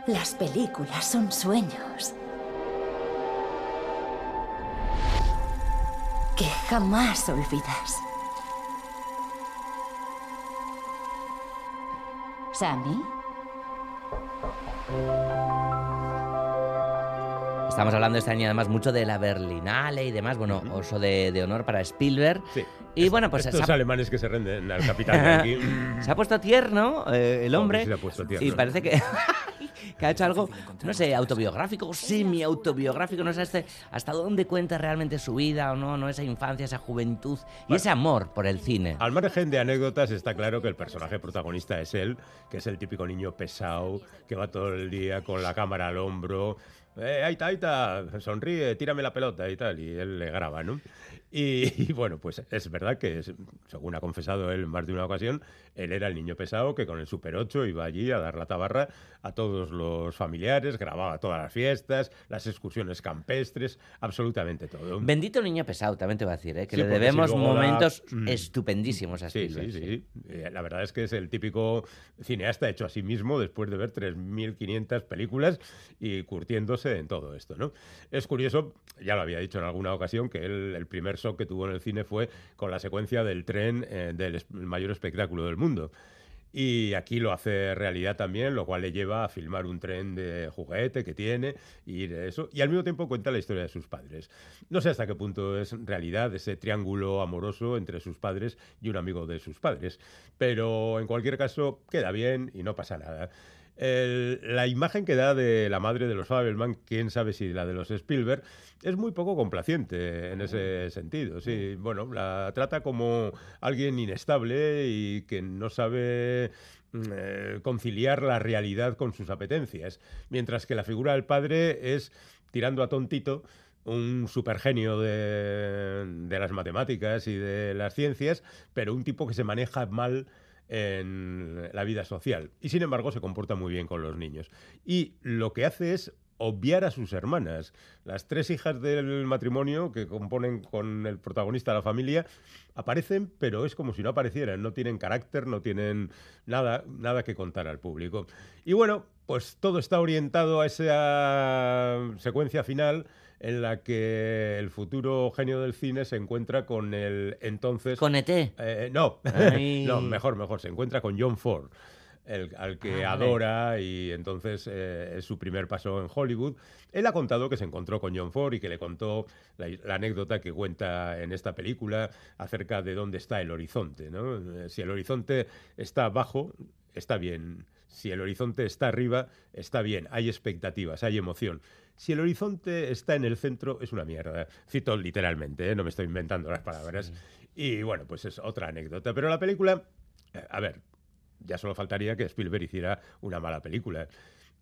Las películas son sueños que jamás olvidas. Sammy. Estamos hablando este año además mucho de la Berlinale y demás, bueno, oso de, de honor para Spielberg. Sí. Y bueno, pues Estos ha, alemanes que se renden al capitán *laughs* se ha puesto tierno eh, el hombre Hombre, se ha puesto tierno. y parece que, *laughs* que ha hecho algo, no sé, autobiográfico semi-autobiográfico, no sé hasta, hasta dónde cuenta realmente su vida o no, no esa infancia, esa juventud y ese amor por el cine. Al margen de anécdotas, está claro que el personaje protagonista es él, que es el típico niño pesado, que va todo el día con la cámara al hombro. Eh, ahí está, ahí está, sonríe, tírame la pelota y tal, y él le graba, ¿no? Y, *laughs* y bueno, pues es verdad que, según ha confesado él en más de una ocasión, él era el niño pesado que con el Super 8 iba allí a dar la tabarra a todos los familiares, grababa todas las fiestas, las excursiones campestres, absolutamente todo. Bendito niño pesado, también te voy a decir, ¿eh? que Sí, le si debemos da- momentos Mm. estupendísimos a Sí, Spielberg. sí, sí. Eh, La verdad es que es el típico cineasta hecho a sí mismo después de ver 3.500 películas y curtiéndose en todo esto, ¿no? Es curioso, ya lo había dicho en alguna ocasión, que él, el primer shock que tuvo en el cine fue con la secuencia del tren eh, del mayor espectáculo del mundo. Y aquí lo hace realidad también, lo cual le lleva a filmar un tren de juguete que tiene y eso. Y al mismo tiempo cuenta la historia de sus padres. No sé hasta qué punto es realidad ese triángulo amoroso entre sus padres y un amigo de sus padres. Pero en cualquier caso queda bien y no pasa nada. El- la imagen que da de la madre de los Fabelman, quién sabe si la de los Spielberg, es muy poco complaciente en ese sentido. Sí, bueno, la trata como alguien inestable y que no sabe mm, eh, conciliar la realidad con sus apetencias, mientras que la figura del padre es tirando a tontito un supergenio de, de las matemáticas y de las ciencias, pero un tipo que se maneja mal en la vida social y sin embargo se comporta muy bien con los niños. Y lo que hace es obviar a sus hermanas. Las tres hijas del matrimonio que componen con el protagonista la familia aparecen, pero es como si no aparecieran, no tienen carácter, no tienen nada, nada que contar al público. Y bueno, pues todo está orientado a esa secuencia final en la que el futuro genio del cine se encuentra con el entonces... ¿Con ET? Eh, no, *laughs* no, mejor, mejor, se encuentra con John Ford. El, al que Ah, adora y entonces eh, es su primer paso en Hollywood. Él ha contado que se encontró con John Ford y que le contó la, la anécdota que cuenta en esta película acerca de dónde está el horizonte. ¿no? Eh, Si el horizonte está abajo, está bien. Si el horizonte está arriba, está bien. Hay expectativas, hay emoción. Si el horizonte está en el centro, es una mierda. Cito literalmente, ¿eh? no me estoy inventando las palabras. Y bueno, pues es otra anécdota. Pero la película, eh, a ver, ya solo faltaría que Spielberg hiciera una mala película.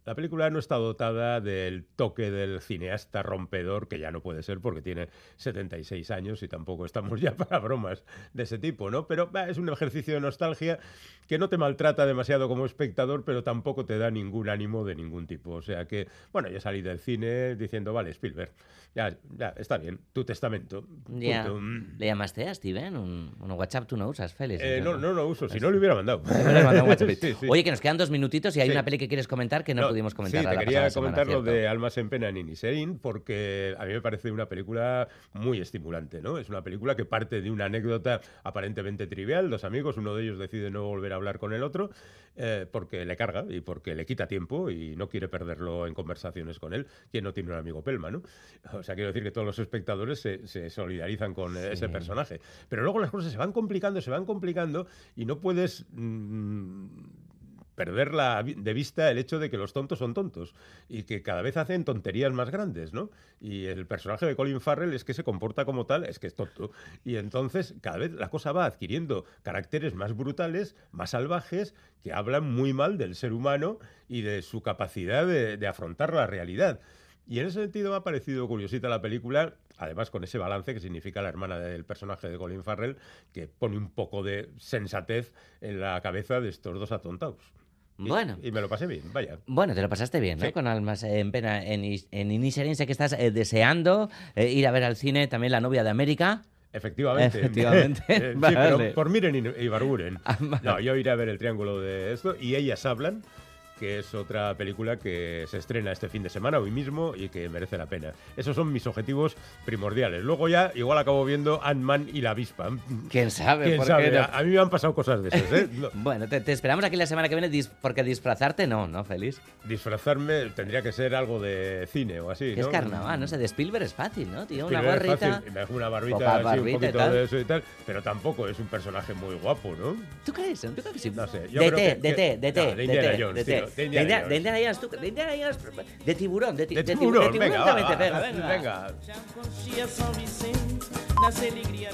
La película no está dotada del toque del cineasta rompedor, que ya no puede ser porque tiene 76 años y tampoco estamos ya para bromas de ese tipo, ¿no? Pero bah, es un ejercicio de nostalgia que no te maltrata demasiado como espectador, pero tampoco te da ningún ánimo de ningún tipo. O sea que, bueno, yo salí del cine diciendo, vale, Spielberg, ya, ya, está bien, tu testamento. Ya. ¿Le llamaste a Steven? Un, WhatsApp tú no usas, Félix. Eh, no, no lo uso, si no lo hubiera mandado. *laughs* Sí, sí. Oye, que nos quedan dos minutitos y hay Sí. una peli que quieres comentar que no, pudimos comentar Sí, la te quería semana, comentar lo ¿cierto? de Almas en Pena en Inisherin porque a mí me parece una película muy estimulante, ¿no? Es una película que parte de una anécdota aparentemente trivial. Dos amigos, uno de ellos decide no volver a hablar con el otro eh, porque le carga y porque le quita tiempo y no quiere perderlo en conversaciones con él. Quien no tiene un amigo Pelma, ¿no? O sea, quiero decir que todos los espectadores se, se solidarizan con ese personaje. Pero luego las cosas se van complicando, se van complicando y no puedes... mm, perder la vi- de vista el hecho de que los tontos son tontos y que cada vez hacen tonterías más grandes, ¿no? Y el personaje de Colin Farrell es que se comporta como tal, es que es tonto. Y entonces cada vez la cosa va adquiriendo caracteres más brutales, más salvajes, que hablan muy mal del ser humano y de su capacidad de, de afrontar la realidad. Y en ese sentido me ha parecido curiosita la película, además con ese balance que significa la hermana del personaje de Colin Farrell, que pone un poco de sensatez en la cabeza de estos dos atontados. Y- Bueno. Y me lo pasé bien, vaya. Bueno, te lo pasaste bien, ¿no? Sí. Con Almas en Pena en, en Inisherin. Sé que estás eh, deseando eh, ir a ver al cine también La novia de América. Efectivamente. Efectivamente. *laughs* Sí, Vale. pero por Miren y Ibarguren. No, yo iré a ver el triángulo de esto y ellas hablan. Que es otra película que se estrena este fin de semana, hoy mismo, y que merece la pena. Esos son mis objetivos primordiales. Luego ya igual acabo viendo Ant-Man y la avispa. ¿Quién sabe? ¿Quién sabe? no? A, mí me han pasado cosas de esas, ¿eh? *laughs* No, Bueno, te, te esperamos aquí la semana que viene dis- porque disfrazarte no, ¿no, Feliz? disfrazarme tendría que ser algo de cine o así, ¿no? es carnaval, no sé, de Spielberg es fácil, ¿no? Tío, una Spielberg es fácil, me dejo una barbita, Poca así, barbita un poquito tal. de eso y tal, pero tampoco es un personaje muy guapo, ¿no? ¿Tú crees? Yo creo que sí. No sé, yo de creo que- de que- de de Indiana Jones, tío. De De Indiana de Indiana Jones, tú- de Indiana Jones, de tiburón, de, ti- De de tibu- tiburón, de tiburón venga, también va, te pega, venga. venga. São Vicente, alegria,